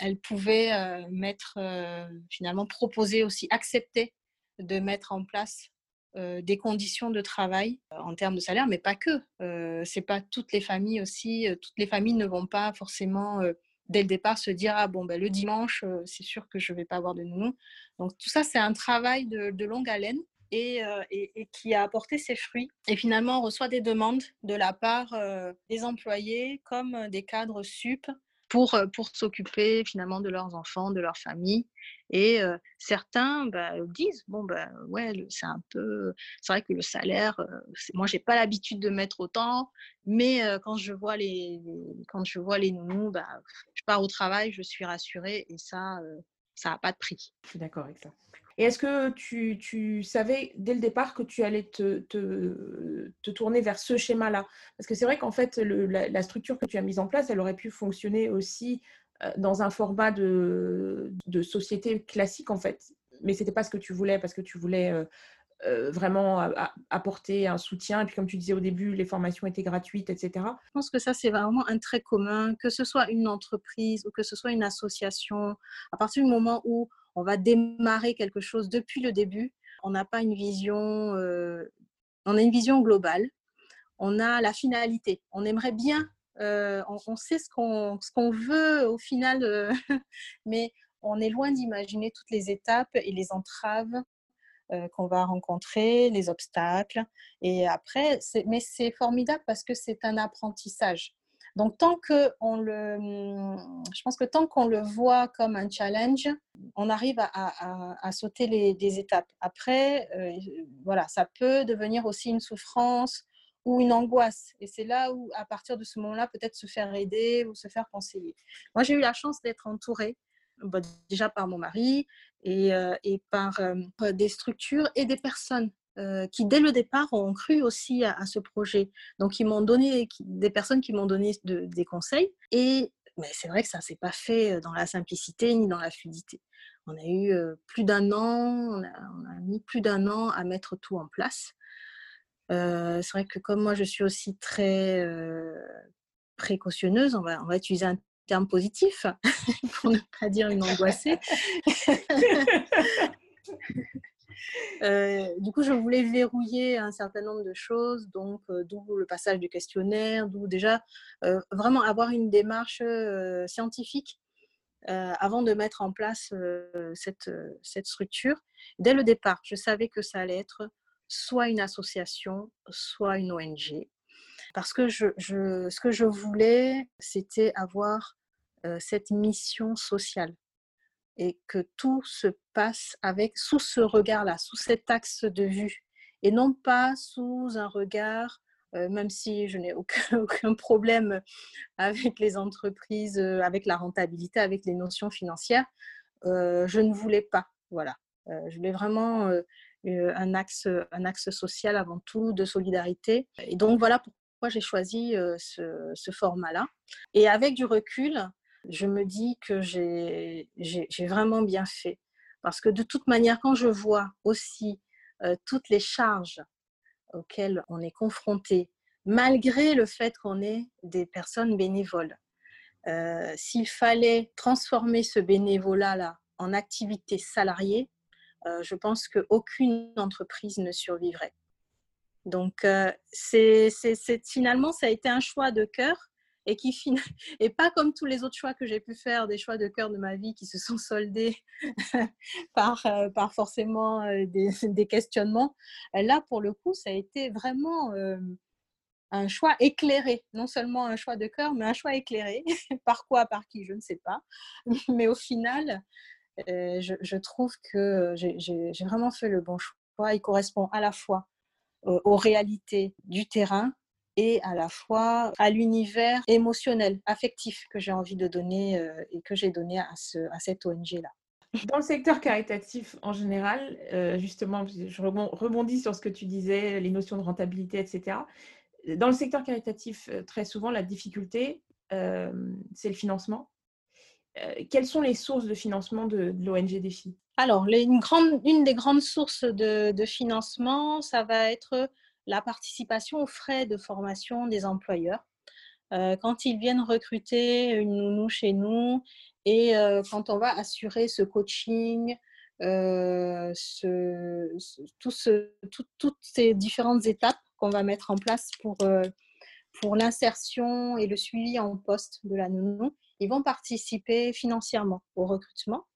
elle pouvait mettre finalement proposer aussi accepter de mettre en place des conditions de travail en termes de salaire, mais pas que. Euh, c'est pas toutes les familles aussi. toutes les familles ne vont pas forcément dès le départ se dire ah bon ben le dimanche c'est sûr que je vais pas avoir de nounou. Donc tout ça c'est un travail de, longue haleine. Et, et, qui a apporté ses fruits. Et finalement, on reçoit des demandes de la part des employés comme des cadres sup pour, pour s'occuper finalement de leurs enfants, de leur famille. Et certains bah, disent bon ben ouais c'est un peu c'est vrai que le salaire moi j'ai pas l'habitude de mettre autant mais quand je vois les, quand je vois les nounous bah, je pars au travail je suis rassurée et ça ça n'a pas de prix. Je suis d'accord avec ça. Et est-ce que tu, savais dès le départ que tu allais te, tourner vers ce schéma-là? Parce que c'est vrai qu'en fait, la, structure que tu as mise en place, elle aurait pu fonctionner aussi euh, dans un format de, de société classique, en fait. Mais ce n'était pas ce que tu voulais, parce que tu voulais euh, euh, vraiment apporter un soutien. Et puis, comme tu disais au début, les formations étaient gratuites, etc. Je pense que ça, c'est vraiment un trait commun, que ce soit une entreprise ou que ce soit une association. À partir du moment où on va démarrer quelque chose depuis le début, on n'a pas une vision, on a une vision globale. On a la finalité. On aimerait bien euh, on, sait ce qu'on veut au final, euh, mais on est loin d'imaginer toutes les étapes et les entraves euh, qu'on va rencontrer, les obstacles. Et après, mais c'est formidable parce que c'est un apprentissage. Donc, tant que on le, je pense que tant qu'on le voit comme un challenge, on arrive à, sauter les, les, étapes. Après, voilà, ça peut devenir aussi une souffrance ou une angoisse. Et c'est là où, à partir de ce moment-là, peut-être se faire aider ou se faire conseiller. Moi, j'ai eu la chance d'être entourée bah, déjà par mon mari et, euh, par euh, des structures et des personnes euh, qui, dès le départ, ont cru aussi à, ce projet. Donc, ils m'ont donné, des personnes qui m'ont donné des conseils. Et mais c'est vrai que ça ne s'est pas fait dans la simplicité ni dans la fluidité. On a eu plus d'un an, on a, on a, mis plus d'un an à mettre tout en place. Euh, c'est vrai que comme moi, je suis aussi très précautionneuse, on va, on va utiliser un terme positif pour ne pas dire une angoissée. Euh, du coup, je voulais verrouiller un certain nombre de choses, donc d'où le passage du questionnaire, d'où déjà vraiment avoir une démarche scientifique avant de mettre en place cette, cette structure. Dès le départ, je savais que ça allait être soit une association, soit une ONG. Parce que ce que je voulais, c'était avoir cette mission sociale et que tout se passe avec sous ce regard-là, sous cet axe de vue, et non pas sous un regard, même si je n'ai aucun, problème avec les entreprises, avec la rentabilité, avec les notions financières, je ne voulais pas. Voilà, je voulais vraiment un axe, un axe social avant tout, de solidarité. Et donc voilà pourquoi j'ai choisi ce format-là. Et avec du recul, je me dis que j'ai vraiment bien fait. Parce que de toute manière, quand je vois aussi toutes les charges auxquelles on est confronté, malgré le fait qu'on est des personnes bénévoles, s'il fallait transformer ce bénévolat-là en activité salariée, je pense qu'aucune entreprise ne survivrait. Donc, finalement, ça a été un choix de cœur et qui et pas comme tous les autres choix que j'ai pu faire, des choix de cœur de ma vie qui se sont soldés par, par forcément des, des, questionnements. Là, pour le coup, ça a été vraiment un choix éclairé, non seulement un choix de cœur, mais un choix éclairé. par quoi, par qui, je ne sais pas. Mais au final, je, trouve que j'ai vraiment fait le bon choix. Il correspond à la fois aux réalités du terrain et à la fois à l'univers émotionnel, affectif que j'ai envie de donner et que j'ai donné à, ce, à cette ONG-là. Dans le secteur caritatif en général, justement, je rebondis sur ce que tu disais, les notions de rentabilité, etc. Dans le secteur caritatif, très souvent, la difficulté, c'est le financement. quelles sont les sources de financement de, l'ONG Défi? Alors, une, grande, une des grandes sources de, de, financement, ça va être la participation aux frais de formation des employeurs. Euh, quand ils viennent recruter une nounou chez nous et euh, quand on va assurer ce coaching, euh, toutes ces différentes étapes qu'on va mettre en place pour, pour l'insertion et le suivi en poste de la nounou, ils vont participer financièrement au recrutement.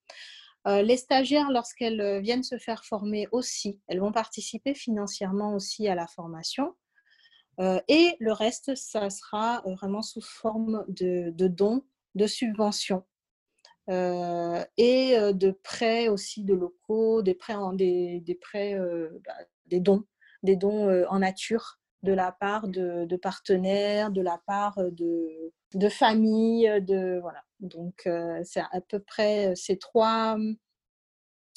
Euh, les stagiaires, lorsqu'elles euh, viennent se faire former aussi, elles vont participer financièrement aussi à la formation. Euh, et le reste, ça sera vraiment sous forme de, dons, de subventions et de prêts aussi de locaux, des prêts, bah, des dons, des dons en nature de la part de, partenaires, de la part de, de familles, de voilà. Donc c'est à peu près ces trois,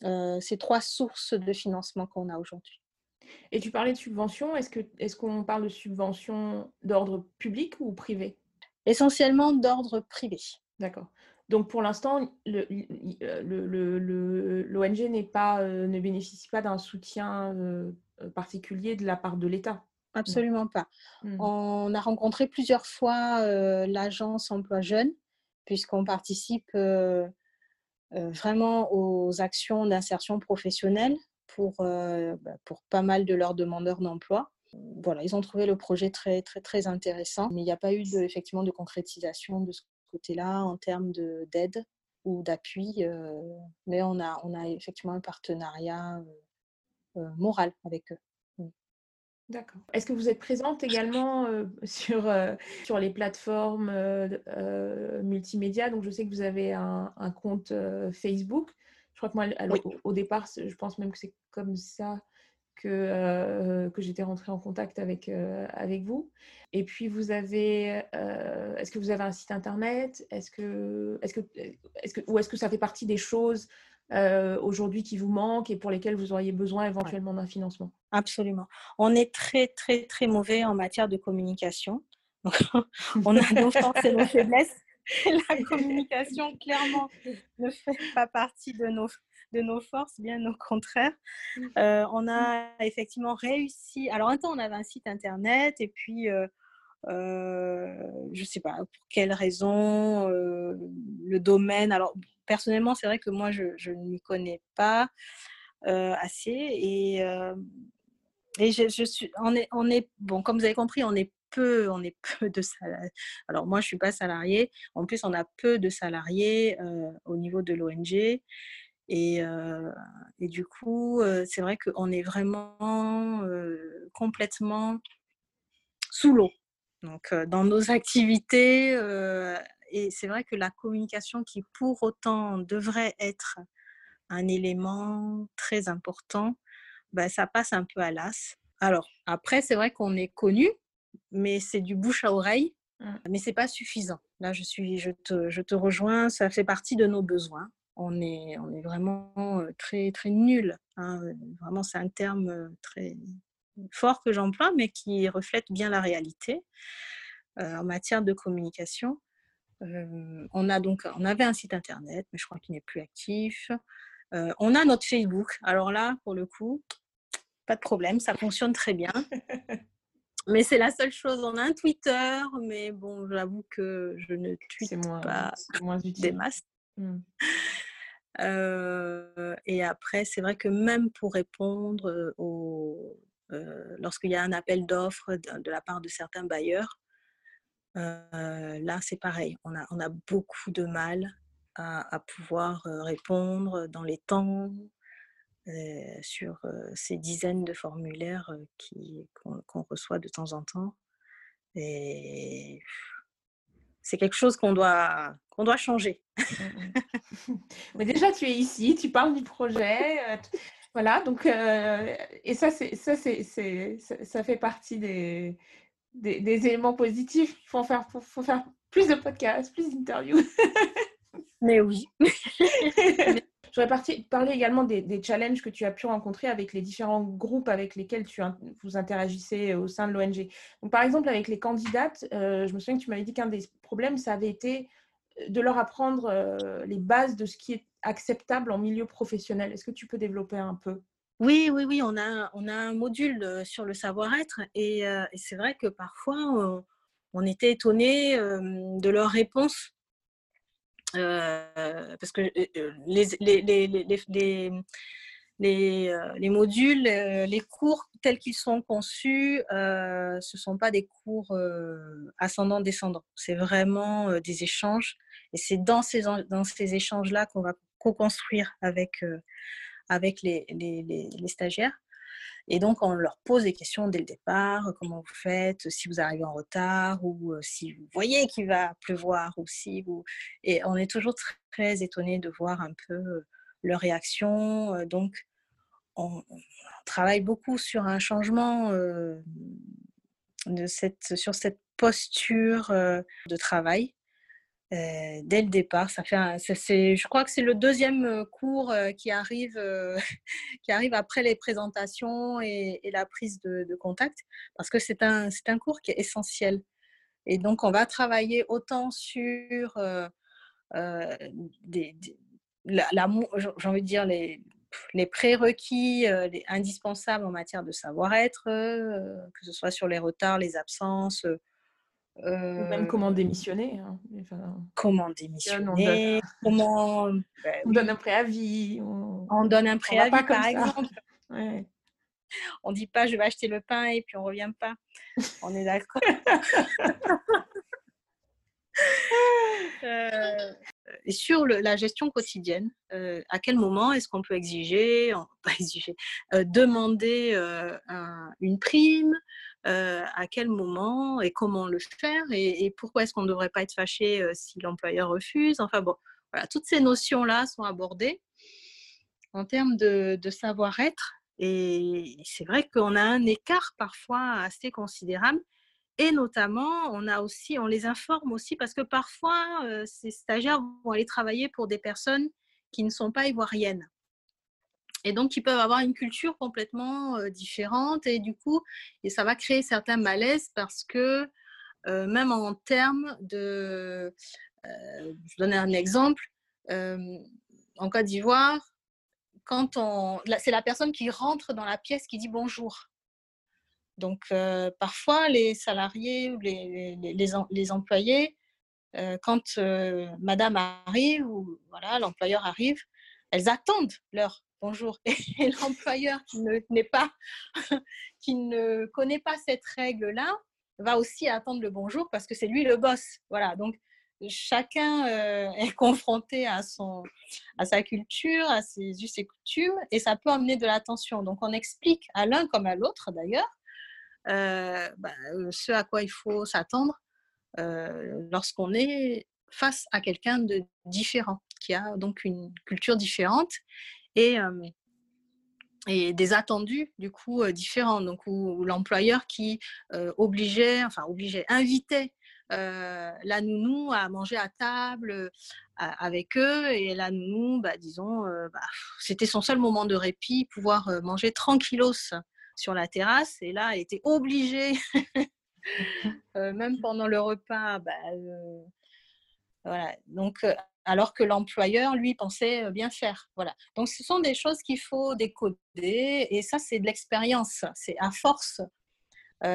ces trois sources de financement qu'on a aujourd'hui. Et tu parlais de subventions. Est-ce qu'on est qu'on parle de subventions d'ordre public ou privé? Essentiellement d'ordre privé. D'accord. Donc pour l'instant, l'ONG n'est pas, ne bénéficie pas d'un soutien particulier de la part de l'État? Absolument pas. Mmh. On a rencontré plusieurs fois l'agence emploi jeune, puisqu'on participe vraiment aux actions d'insertion professionnelle pour, bah, pour pas mal de leurs demandeurs d'emploi. Voilà, ils ont trouvé le projet très, très, très intéressant, mais il n'y a pas eu de, effectivement de concrétisation de ce côté-là en termes d'aide ou d'appui. mais on a, on a effectivement un partenariat moral avec eux. D'accord. Est-ce que vous êtes présente également sur, sur les plateformes multimédia? Donc, je sais que vous avez un, compte Facebook. Je crois que moi, au, départ, je pense même que c'est comme ça que, que j'étais rentrée en contact avec, avec vous. Et puis, vous avez, est-ce que vous avez un site internet? Est-ce que, est-ce que, est-ce que, ou est-ce que ça fait partie des choses euh, aujourd'hui qui vous manquent et pour lesquels vous auriez besoin éventuellement d'un financement Absolument. On est très, très, très mauvais en matière de communication. on a nos forces et nos faiblesses. La communication, clairement, ne fait pas partie de nos, de nos forces, bien au contraire. Mmh. Euh, on a effectivement réussi. Alors, un temps, on avait un site internet et puis. Euh, je ne sais pas pour quelle raison, le domaine. Alors, personnellement, c'est vrai que moi, je, ne m'y connais pas assez. Et, et je, suis, on, est, on est, bon, comme vous avez compris, on n'est peu, on est peu de salariés. Alors moi, je suis pas salariée. En plus, on a peu de salariés au niveau de l'ONG. Et, et, du coup, c'est vrai qu'on est vraiment complètement sous l'eau. Donc, dans nos activités, et c'est vrai que la communication qui pour autant devrait être un élément très important, ben, ça passe un peu à l'as. Alors, après, c'est vrai qu'on est connu, mais c'est du bouche à oreille, mmh. mais c'est pas suffisant. Là, je, suis, je, te, je te rejoins, ça fait partie de nos besoins on est, on est vraiment très, très nul. Hein. Vraiment, c'est un terme très fort que j'emploie, mais qui reflète bien la réalité en matière de communication. on, a donc, on avait un site internet, mais je crois qu'il n'est plus actif. on a notre Facebook. Alors là, pour le coup, pas de problème, ça fonctionne très bien. mais c'est la seule chose. On a un Twitter, mais bon, j'avoue que je ne tweete pas moins des masses. Mmh et après, c'est vrai que même pour répondre au, lorsqu'il y a un appel d'offres de, la part de certains bailleurs, là, c'est pareil. On a, beaucoup de mal à, pouvoir répondre dans les temps sur ces dizaines de formulaires qu'on reçoit de temps en temps. Et c'est quelque chose qu'on doit, qu'on doit changer. Mmh, mmh. Mais déjà, tu es ici, tu parles du projet. Voilà, donc, euh, et ça, c'est, ça, c'est, ça fait partie des, des, éléments positifs. Il faut faire, faut faire plus de podcasts, plus d'interviews. Mais oui. Je voudrais parler également des, challenges que tu as pu rencontrer avec les différents groupes avec lesquels tu vous interagissez au sein de l'ONG. Par exemple, avec les candidates, euh, je me souviens que tu m'avais dit qu'un des problèmes, ça avait été euh, de leur apprendre euh, les bases de ce qui est acceptable en milieu professionnel? Est-ce que tu peux développer un peu? Oui, oui, oui, on a, on a un module sur le savoir-être et, c'est vrai que parfois on, on était étonné de leurs réponses parce que les, les, les, les, les modules, les cours tels qu'ils sont conçus, ce ne sont pas des cours ascendants-descendants. C'est vraiment des échanges. Et c'est dans ces, dans ces échanges-là qu'on va co-construire avec, avec les, les, stagiaires. Et donc, on leur pose des questions dès le départ, euh, comment vous faites, si vous arrivez en retard, ou euh, si vous voyez qu'il va pleuvoir, ou si vous... Et on est toujours très, étonné de voir un peu euh, leur réaction. Donc, on, travaille beaucoup sur un changement de cette, sur cette posture de travail euh, dès le départ. Ça fait je crois que c'est le deuxième euh, cours euh, qui, arrive, qui arrive après les présentations et, la prise de, contact, parce que c'est un, un cours qui est essentiel. Et donc, on va travailler autant sur j'ai envie de dire, les, les prérequis les indispensables en matière de savoir-être, que ce soit sur les retards, les absences, même comment démissionner. Hein. comment démissionner on donne, comment... Ben on donne un préavis. On, donne un préavis, par exemple. On dit pas je vais acheter le pain et puis on revient pas. On est d'accord. Euh, et sur la gestion quotidienne, euh, à quel moment est-ce qu'on peut exiger, pas exiger, euh, demander une prime, euh, à quel moment et comment le faire et, pourquoi est-ce qu'on ne devrait pas être fâché euh, si l'employeur refuse? Enfin bon, voilà, toutes ces notions-là sont abordées en termes de, savoir-être et c'est vrai qu'on a un écart parfois assez considérable et notamment on a aussi, on les informe aussi parce que parfois euh, ces stagiaires vont aller travailler pour des personnes qui ne sont pas ivoiriennes et donc ils peuvent avoir une culture complètement différente et du coup et ça va créer certains malaises parce que même en termes de je donne un exemple en Côte d'Ivoire quand on c'est la personne qui rentre dans la pièce qui dit bonjour. Donc parfois les salariés ou les, les, les, employés quand madame arrive ou voilà l'employeur arrive elles attendent leur bonjour. Et l'employeur qui ne, pas, qui ne connaît pas cette règle-là, va aussi attendre le bonjour parce que c'est lui le boss. Voilà, donc chacun euh, est confronté à, son, à sa culture, à ses us et coutumes, et ça peut amener de l'attention. Donc on explique à l'un comme à l'autre d'ailleurs euh, bah, ce à quoi il faut s'attendre lorsqu'on est face à quelqu'un de différent, qui a donc une culture différente et, et des attendus du coup différents. Donc où, l'employeur qui obligeait, enfin obligeait, invitait la nounou à manger à table avec eux et la nounou, bah, disons, bah, c'était son seul moment de répit, pouvoir manger tranquillos sur la terrasse et là elle était obligée même pendant le repas bah, voilà. Donc, alors que l'employeur, lui, pensait bien faire. Voilà. Donc, ce sont des choses qu'il faut décoder. Et ça, c'est de l'expérience. C'est à force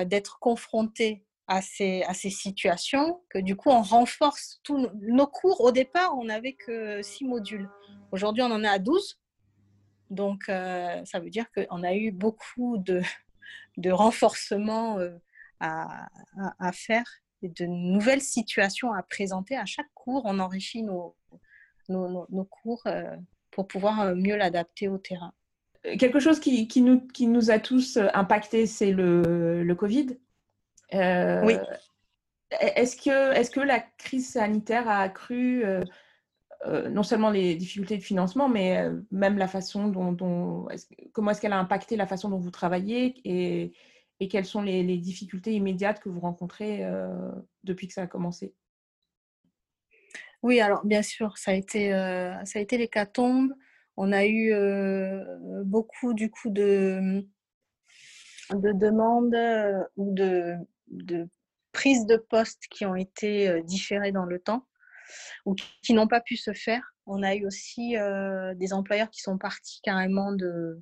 d'être confronté à ces, à ces situations que du coup, on renforce tous nos cours. Au départ, on n'avait que six modules. Aujourd'hui, on en est à 12. Donc, ça veut dire qu'on a eu beaucoup de, de renforcement à, à, faire de nouvelles situations à présenter à chaque cours. On enrichit nos, nos, cours euh, pour pouvoir euh, mieux l'adapter au terrain. Euh, quelque chose qui, qui, nous, qui nous a tous impacté, c'est le, le, Covid. oui. Est-ce que, est que la crise sanitaire a accru non seulement les difficultés de financement, mais même la façon dont, dont comment est-ce qu'elle a impacté la façon dont vous travaillez et, et quelles sont les, difficultés immédiates que vous rencontrez depuis que ça a commencé? Oui, alors bien sûr, ça a été, euh, l'hécatombe. On a eu euh, beaucoup du coup de, de demandes ou de, prises de poste qui ont été différées dans le temps ou qui n'ont pas pu se faire. On a eu aussi des employeurs qui sont partis carrément de,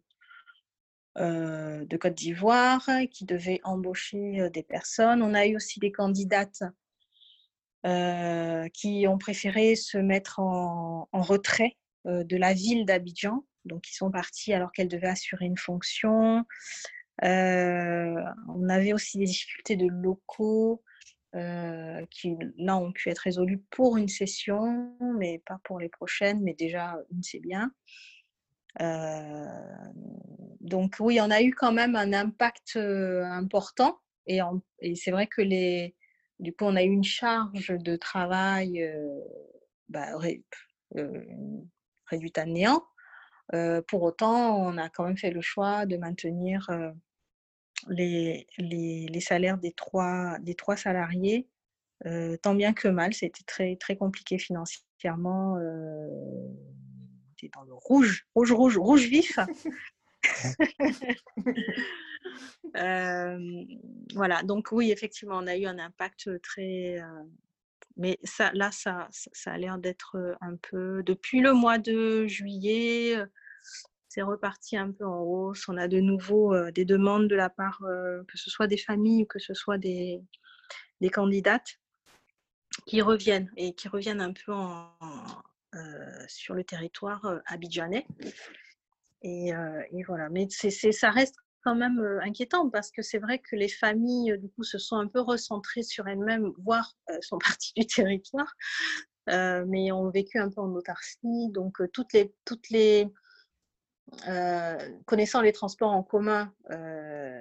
euh, de Côte d'Ivoire qui devaient embaucher euh, des personnes. On a eu aussi des candidates euh, qui ont préféré se mettre en, retrait de la ville d'Abidjan, donc ils sont partis alors qu'elles devaient assurer une fonction. on avait aussi des difficultés de locaux qui là ont pu être résolues pour une session, mais pas pour les prochaines, mais déjà une c'est bien. Euh, donc oui, on a eu quand même un impact euh, important et c'est vrai que les, du coup, on a eu une charge de travail euh, bah, réduite à néant. pour autant, on a quand même fait le choix de maintenir les, salaires des trois, salariés, tant bien que mal. C'était très, compliqué financièrement dans le rouge, rouge, rouge, rouge vif. Euh, voilà, donc oui, effectivement, on a eu un impact très... Euh, mais ça, là, ça, a l'air d'être un peu... Depuis le mois de juillet, c'est reparti un peu en hausse. On a de nouveau euh, des demandes de la part, que ce soit des familles ou que ce soit des, candidates, qui reviennent et qui reviennent un peu sur le territoire abidjanais. Et, euh, et voilà, mais ça reste quand même inquiétant parce que c'est vrai que les familles du coup se sont un peu recentrées sur elles-mêmes, voire sont parties du territoire, mais ont vécu un peu en autarcie. Donc toutes les toutes les connaissant les transports en commun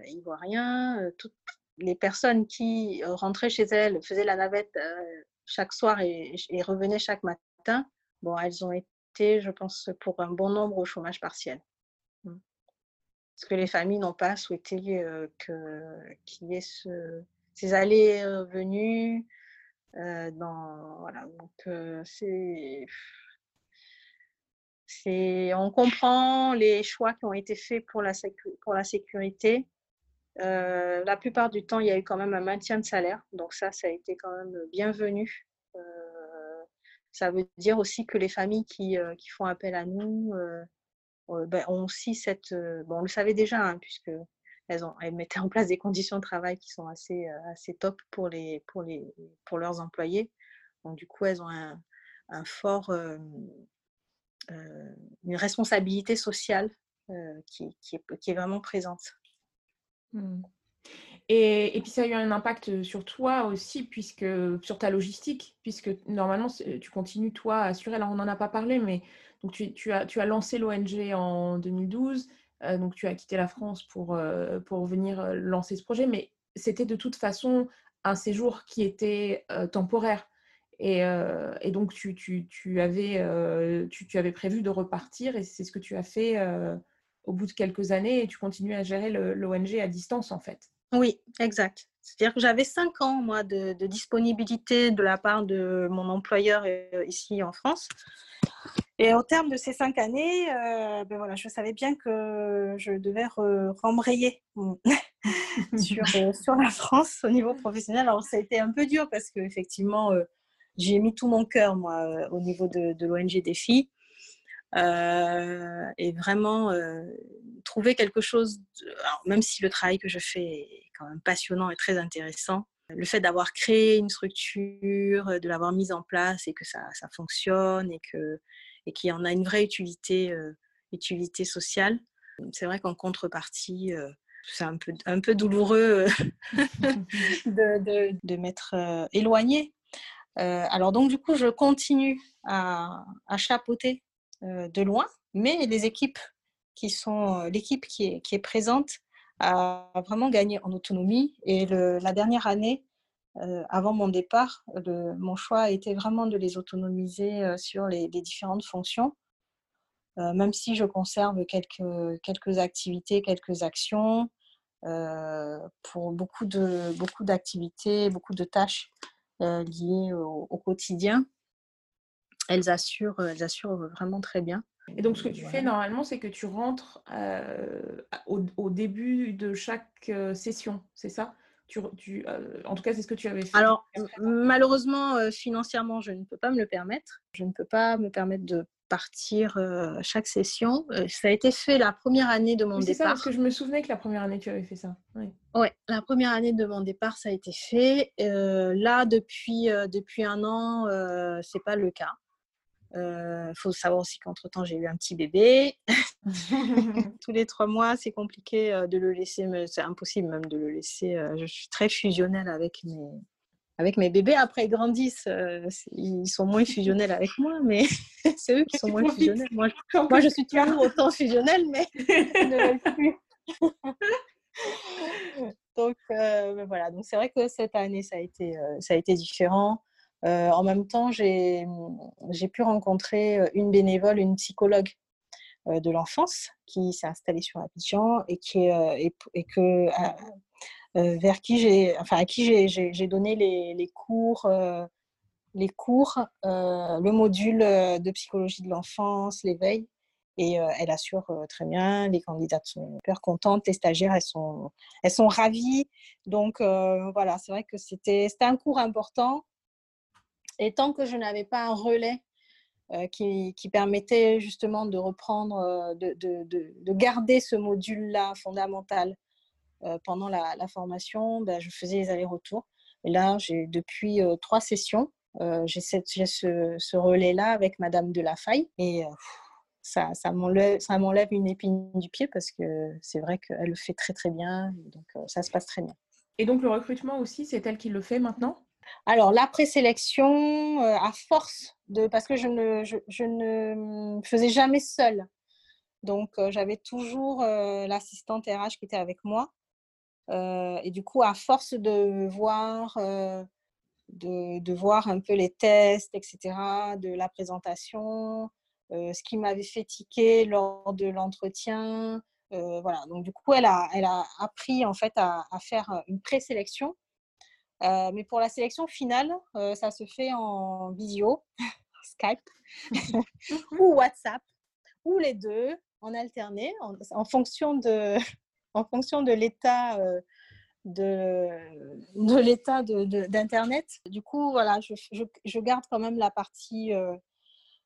ivoiriens, toutes les personnes qui rentraient chez elles faisaient la navette chaque soir et, et revenaient chaque matin bon, elles ont été, je pense, pour un bon nombre au chômage partiel. Parce que les familles n'ont pas souhaité euh, qu'il y ait ce, ces allées-venues. Euh, donc c'est, on comprend les choix qui ont été faits pour la, sécurité. la plupart du temps, il y a eu quand même un maintien de salaire, donc ça, ça a été quand même bienvenu. Ça veut dire aussi que les familles qui, font appel à nous ben, ont aussi cette... bon, on le savait déjà, hein, puisque elles, ont, elles, mettaient en place des conditions de travail qui sont assez, assez top pour, les, pour, les, pour leurs employés. Donc, du coup, elles ont un, fort, une responsabilité sociale qui, qui, est, qui, est, vraiment présente. Mmh. Et, puis ça a eu un impact sur toi aussi, puisque sur ta logistique, puisque normalement tu continues toi à assurer. Alors on n'en a pas parlé, mais donc tu, as, lancé l'ONG en 2012, euh, donc tu as quitté la France pour, euh, venir euh, lancer ce projet, mais c'était de toute façon un séjour qui était temporaire. Et, donc tu, avais, prévu de repartir et c'est ce que tu as fait au bout de quelques années et tu continues à gérer l'ONG à distance en fait. Oui, exact. C'est-à-dire que j'avais cinq ans, moi, de, disponibilité de la part de mon employeur ici en France. Et au terme de ces cinq années, euh, ben voilà, je savais bien que je devais rembrayer sur, euh, sur la France au niveau professionnel. Alors, ça a été un peu dur parce qu'effectivement, j'ai mis tout mon cœur, moi, au niveau de, l'ONG des filles. et vraiment trouver quelque chose, même si le travail que je fais est quand même passionnant et très intéressant, le fait d'avoir créé une structure, de l'avoir mise en place et que ça, ça fonctionne et que et qu'il y en a une vraie utilité, euh, utilité sociale. C'est vrai qu'en contrepartie, euh, c'est un peu, un peu douloureux euh, de, de, de m'être éloignée. alors donc du coup, je continue à, à chapeauter de loin, mais les équipes qui sont l'équipe qui est, qui est présente a vraiment gagné en autonomie. Et la dernière année, euh, avant mon départ, le, mon choix a été vraiment de les autonomiser euh, sur les, les, différentes fonctions, euh, même si je conserve quelques, quelques activités, quelques actions pour beaucoup de beaucoup d'activités, beaucoup de tâches liées au, au, quotidien. Elles assurent, elles assurent vraiment très bien. Et donc, ce que tu fais normalement, c'est que tu rentres au, début de chaque session, c'est ça? Tu, tu, euh, En tout cas, c'est ce que tu avais fait. Alors, malheureusement, financièrement, je ne peux pas me le permettre. Je ne peux pas me permettre de partir chaque session. ça a été fait la première année de mon départ. C'est ça, parce que je me souvenais que la première année, tu avais fait ça. Oui, ouais, la première année de mon départ, ça a été fait. là, depuis, depuis un an, c'est pas le cas. Il euh, faut savoir aussi qu'entre-temps, j'ai eu un petit bébé. Tous les trois mois, c'est compliqué euh, de le laisser, c'est impossible même de le laisser. Euh, je suis très fusionnelle avec mes, avec mes bébés. Après, ils grandissent, ils sont moins fusionnels avec moi, mais c'est eux qui sont moins fusionnels. Moi, moi, je suis toujours autant fusionnelle, mais ils ne veulent plus. donc, voilà. Donc, c'est vrai que cette année, ça a été, ça a été différent. Euh, en même temps, j'ai pu rencontrer euh, une bénévole, une psychologue euh, de l'enfance qui s'est installée sur Abidjan et, qui, et, et que, vers qui j'ai, enfin, à qui j'ai donné les, les cours les cours, le module de psychologie de l'enfance, l'éveil. Et elle assure très bien, les candidates sont hyper contentes, les stagiaires, elles sont, elles sont ravies. Donc voilà, c'est vrai que c'était un cours important et tant que je n'avais pas un relais euh, qui, permettait justement de reprendre, euh, de, de, de, garder ce module-là fondamental euh, pendant la, formation, ben, je faisais les allers-retours. Et là, depuis trois sessions, j'ai ce, ce relais-là avec Madame de la Faille. Et ça, ça m'enlève une épine du pied parce que c'est vrai qu'elle le fait très très bien. Donc ça se passe très bien. Et donc le recrutement aussi, c'est elle qui le fait maintenant? Alors, la présélection, euh, à force de. Parce que je ne, je, ne faisais jamais seule. Donc, euh, j'avais toujours euh, l'assistante RH qui était avec moi. et du coup, à force de voir, de, de, voir un peu les tests, etc., de la présentation, ce qui m'avait fait tiquer lors de l'entretien. voilà. Donc, du coup, elle a, elle a appris en fait à, à faire une présélection euh, mais pour la sélection finale, euh, ça se fait en visio, Skype ou WhatsApp, ou les deux, en alterné, en, fonction de, en fonction de l'état euh, de, de l'état d'internet. Du coup, voilà, je, je, garde quand même la partie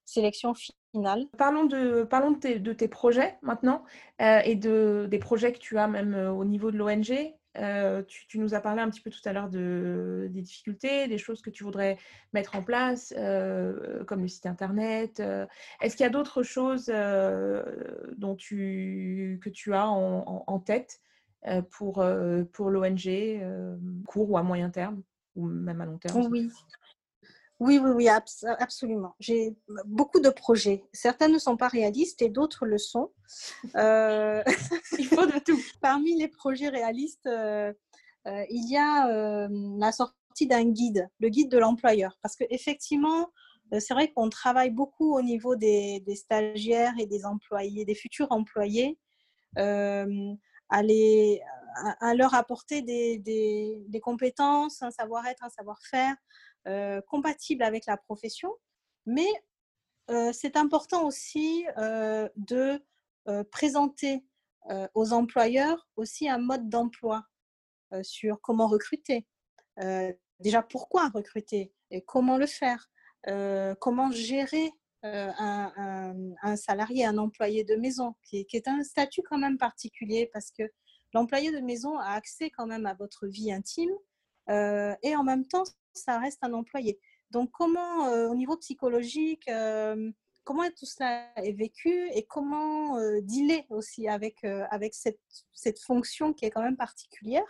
sélection finale. Parlons de, parlons de tes, de tes projets maintenant et de, des projets que tu as même au niveau de l'ONG. Euh, tu, nous as parlé un petit peu tout à l'heure de, des difficultés, des choses que tu voudrais mettre en place, euh, comme le site internet. Euh. Est-ce qu'il y a d'autres choses dont tu, que tu as en, tête pour, pour l'ONG, court ou à moyen terme, ou même à long terme Oui, oui, oui, oui, absolument. J'ai beaucoup de projets. Certains ne sont pas réalistes et d'autres le sont. Euh, il faut de tout. Parmi les projets réalistes, euh, euh, il y a la sortie d'un guide, le guide de l'employeur. Parce qu'effectivement, c'est vrai qu'on travaille beaucoup au niveau des, stagiaires et des employés, des futurs employés, à, leur apporter des, des compétences, un savoir-être, un savoir-faire euh, compatible avec la profession, mais euh, c'est important aussi euh, de présenter aux employeurs aussi un mode d'emploi sur comment recruter. déjà, pourquoi recruter et comment le faire? Comment gérer un, salarié, un employé de maison, qui, qui, est un statut quand même particulier parce que l'employé de maison a accès quand même à votre vie intime et en même temps, ça reste un employé. Donc, comment, euh, au niveau psychologique, euh, comment tout cela est vécu et comment euh, dealer aussi avec, avec cette, cette, fonction qui est quand même particulière.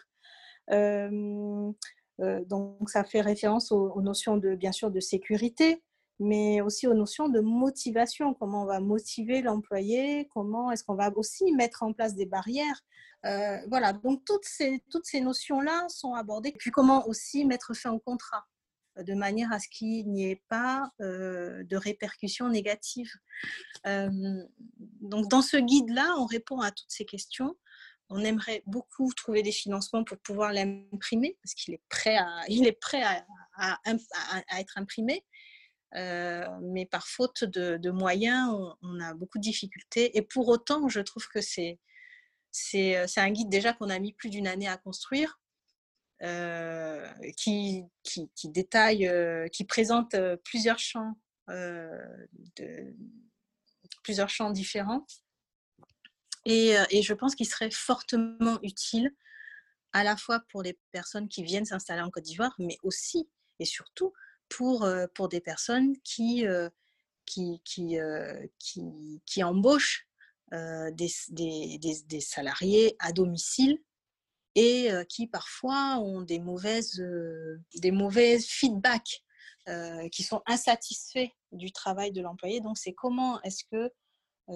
donc, ça fait référence aux, notions de, bien sûr, de sécurité, mais aussi aux notions de motivation. Comment on va motiver l'employé Comment est-ce qu'on va aussi mettre en place des barrières euh, voilà, donc toutes ces, toutes ces notions-là sont abordées. Puis comment aussi mettre fin au contrat de manière à ce qu'il n'y ait pas euh, de répercussions négatives. Euh, donc dans ce guide-là, on répond à toutes ces questions. On aimerait beaucoup trouver des financements pour pouvoir l'imprimer, parce qu'il est prêt à, il est prêt à, être imprimé. Mais par faute de, moyens, on, a beaucoup de difficultés. Et pour autant, je trouve que c'est euh, un guide déjà qu'on a mis plus d'une année à construire, euh, qui, détaille, euh, qui présente plusieurs champs, différents. Et je pense qu'il serait fortement utile à la fois pour les personnes qui viennent s'installer en Côte d'Ivoire, mais aussi et surtout pour, pour des personnes qui, qui, qui, qui, embauchent euh, des, des, salariés à domicile et qui parfois ont des mauvaises, des mauvaises feedbacks, qui sont insatisfaits du travail de l'employé. Donc, c'est comment est-ce que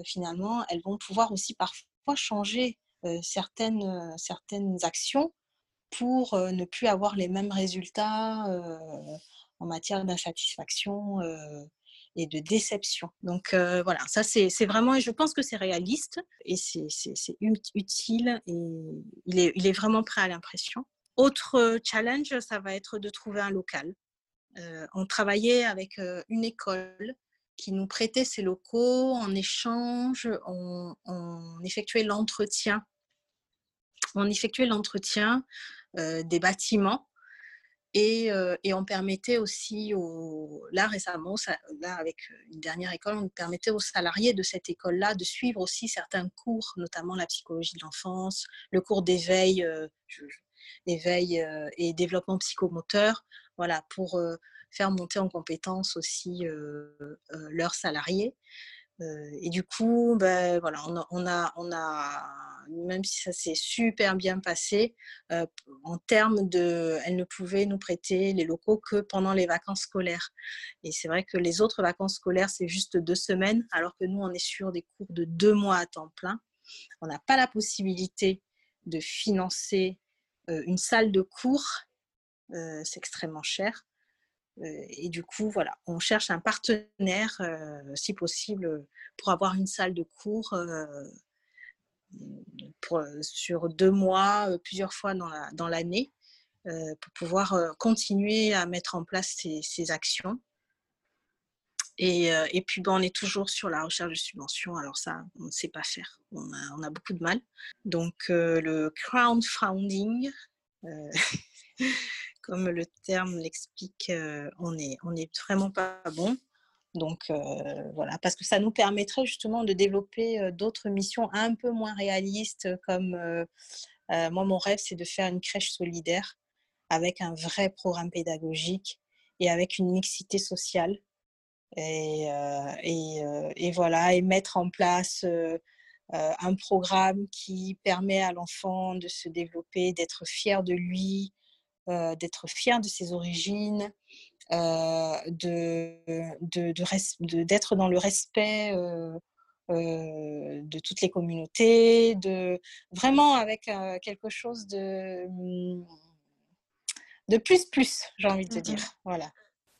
finalement elles vont pouvoir aussi parfois changer certaines, certaines actions pour ne plus avoir les mêmes résultats en matière d'insatisfaction et de déception. Donc voilà, ça c'est vraiment, et je pense que c'est réaliste et c'est utile et il est, vraiment prêt à l'impression. Autre challenge, ça va être de trouver un local. On travaillait avec une école qui nous prêtait ses locaux en échange, on effectuait l'entretien. On effectuait l'entretien des bâtiments et, on permettait aussi, là récemment, là avec une dernière école, on permettait aux salariés de cette école-là de suivre aussi certains cours, notamment la psychologie de l'enfance, le cours d'éveil, éveil et développement psychomoteur, voilà, pour faire monter en compétence aussi leurs salariés. Et du coup, ben, voilà, on a, on a même si ça s'est super bien passé, en termes de, elle ne pouvait nous prêter les locaux que pendant les vacances scolaires. Et c'est vrai que les autres vacances scolaires, c'est juste deux semaines, alors que nous, on est sur des cours de deux mois à temps plein. On n'a pas la possibilité de financer une salle de cours, c'est extrêmement cher. Et du coup, voilà, on cherche un partenaire, si possible, pour avoir une salle de cours euh, sur deux mois, euh, plusieurs fois dans l'année, euh, pour pouvoir continuer à mettre en place ces, actions. Et, puis, ben, on est toujours sur la recherche de subventions. Alors ça, on ne sait pas faire. On a, beaucoup de mal. Donc, le crowdfunding, comme le terme l'explique, on n'est est vraiment pas bon. Donc voilà, parce que ça nous permettrait justement de développer d'autres missions un peu moins réalistes, comme moi mon rêve c'est de faire une crèche solidaire avec un vrai programme pédagogique et avec une mixité sociale. Et, et voilà, et mettre en place un programme qui permet à l'enfant de se développer, d'être fier de lui, d'être fier de ses origines, de, d'être dans le respect de toutes les communautés, de vraiment avec quelque chose de, mmh, de plus plus, j'ai envie de te dire. Voilà.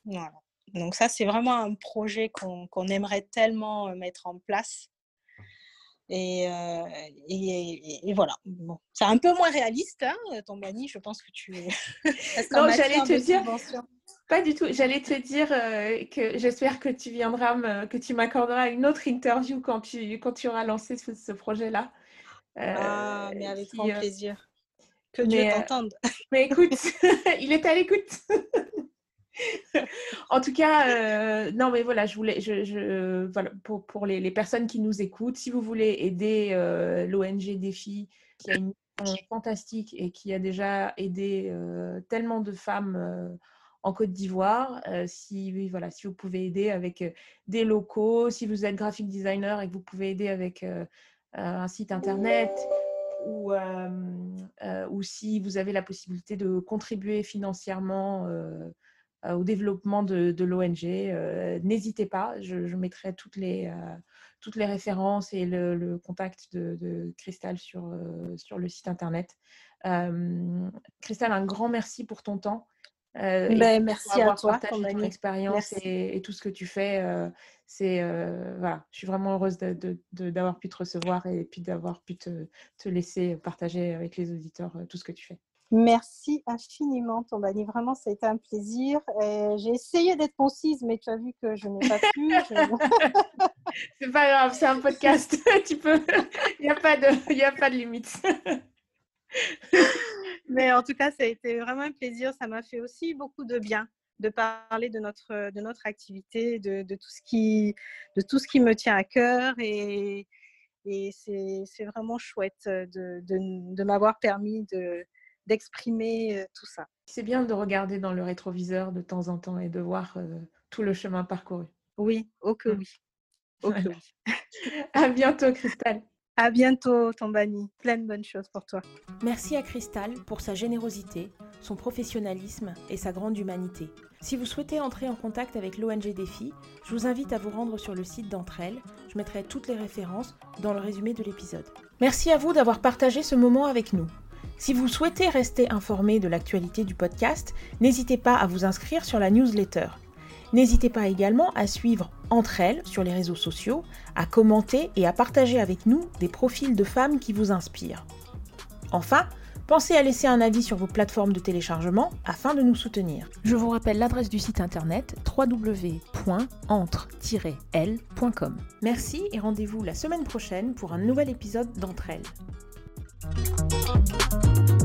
voilà. Donc ça, c'est vraiment un projet qu'on aimerait tellement mettre en place. Et, et, voilà. Bon. C'est un peu moins réaliste, hein, ton banni. Je pense que tu. non, j'allais te dire. Pas du tout. J'allais te dire que j'espère que tu viendras, que tu m'accorderas une autre interview quand tu, quand tu auras lancé ce, projet-là. ah, mais avec grand plaisir. Que Dieu t'entende. mais écoute, il est à l'écoute. en tout cas, euh, non, mais voilà, je voulais, je, voilà, pour, les, personnes qui nous écoutent, si vous voulez aider euh, l'ONG Défi, qui a une mission fantastique et qui a déjà aidé euh, tellement de femmes en Côte d'Ivoire, si, voilà, si vous pouvez aider avec des locaux, si vous êtes graphic designer et que vous pouvez aider avec un site internet, ou, si vous avez la possibilité de contribuer financièrement au développement de, l'ONG. Euh, n'hésitez pas, je, mettrai toutes les, euh, toutes les références et le, contact de, de, Cristal sur, sur le site internet. Cristal, un grand merci pour ton temps. Ben, merci à toi pour ton expérience et, tout ce que tu fais. c'est voilà, je suis vraiment heureuse d'avoir pu te recevoir et puis d'avoir pu te, te, laisser partager avec les auditeurs tout ce que tu fais. Merci infiniment, Tombani. Vraiment, ça a été un plaisir. J'ai essayé d'être concise, mais tu as vu que je n'ai pas pu. c'est pas grave, c'est un podcast. tu peux. Il n'y a pas de, il a pas de limite. mais en tout cas, ça a été vraiment un plaisir. Ça m'a fait aussi beaucoup de bien de parler de notre, de notre activité, de, de, tout ce qui, de tout ce qui me tient à cœur. Et, et c'est vraiment chouette de, de, de m'avoir permis de d'exprimer tout ça. C'est bien de regarder dans le rétroviseur de temps en temps et de voir tout le chemin parcouru. Oui, oh que mmh. oui. à bientôt, Cristal. À bientôt, Tombani. Plein de bonnes choses pour toi. Merci à Cristal pour sa générosité, son professionnalisme et sa grande humanité. Si vous souhaitez entrer en contact avec l'ONG Défi, je vous invite à vous rendre sur le site d'entre elles. Je mettrai toutes les références dans le résumé de l'épisode. Merci à vous d'avoir partagé ce moment avec nous. Si vous souhaitez rester informé de l'actualité du podcast, n'hésitez pas à vous inscrire sur la newsletter. N'hésitez pas également à suivre entre elles sur les réseaux sociaux, à commenter et à partager avec nous des profils de femmes qui vous inspirent. Enfin, pensez à laisser un avis sur vos plateformes de téléchargement afin de nous soutenir. Je vous rappelle l'adresse du site internet www.entre-l.com. Merci et rendez-vous la semaine prochaine pour un nouvel épisode d'Entre elles. Thank you.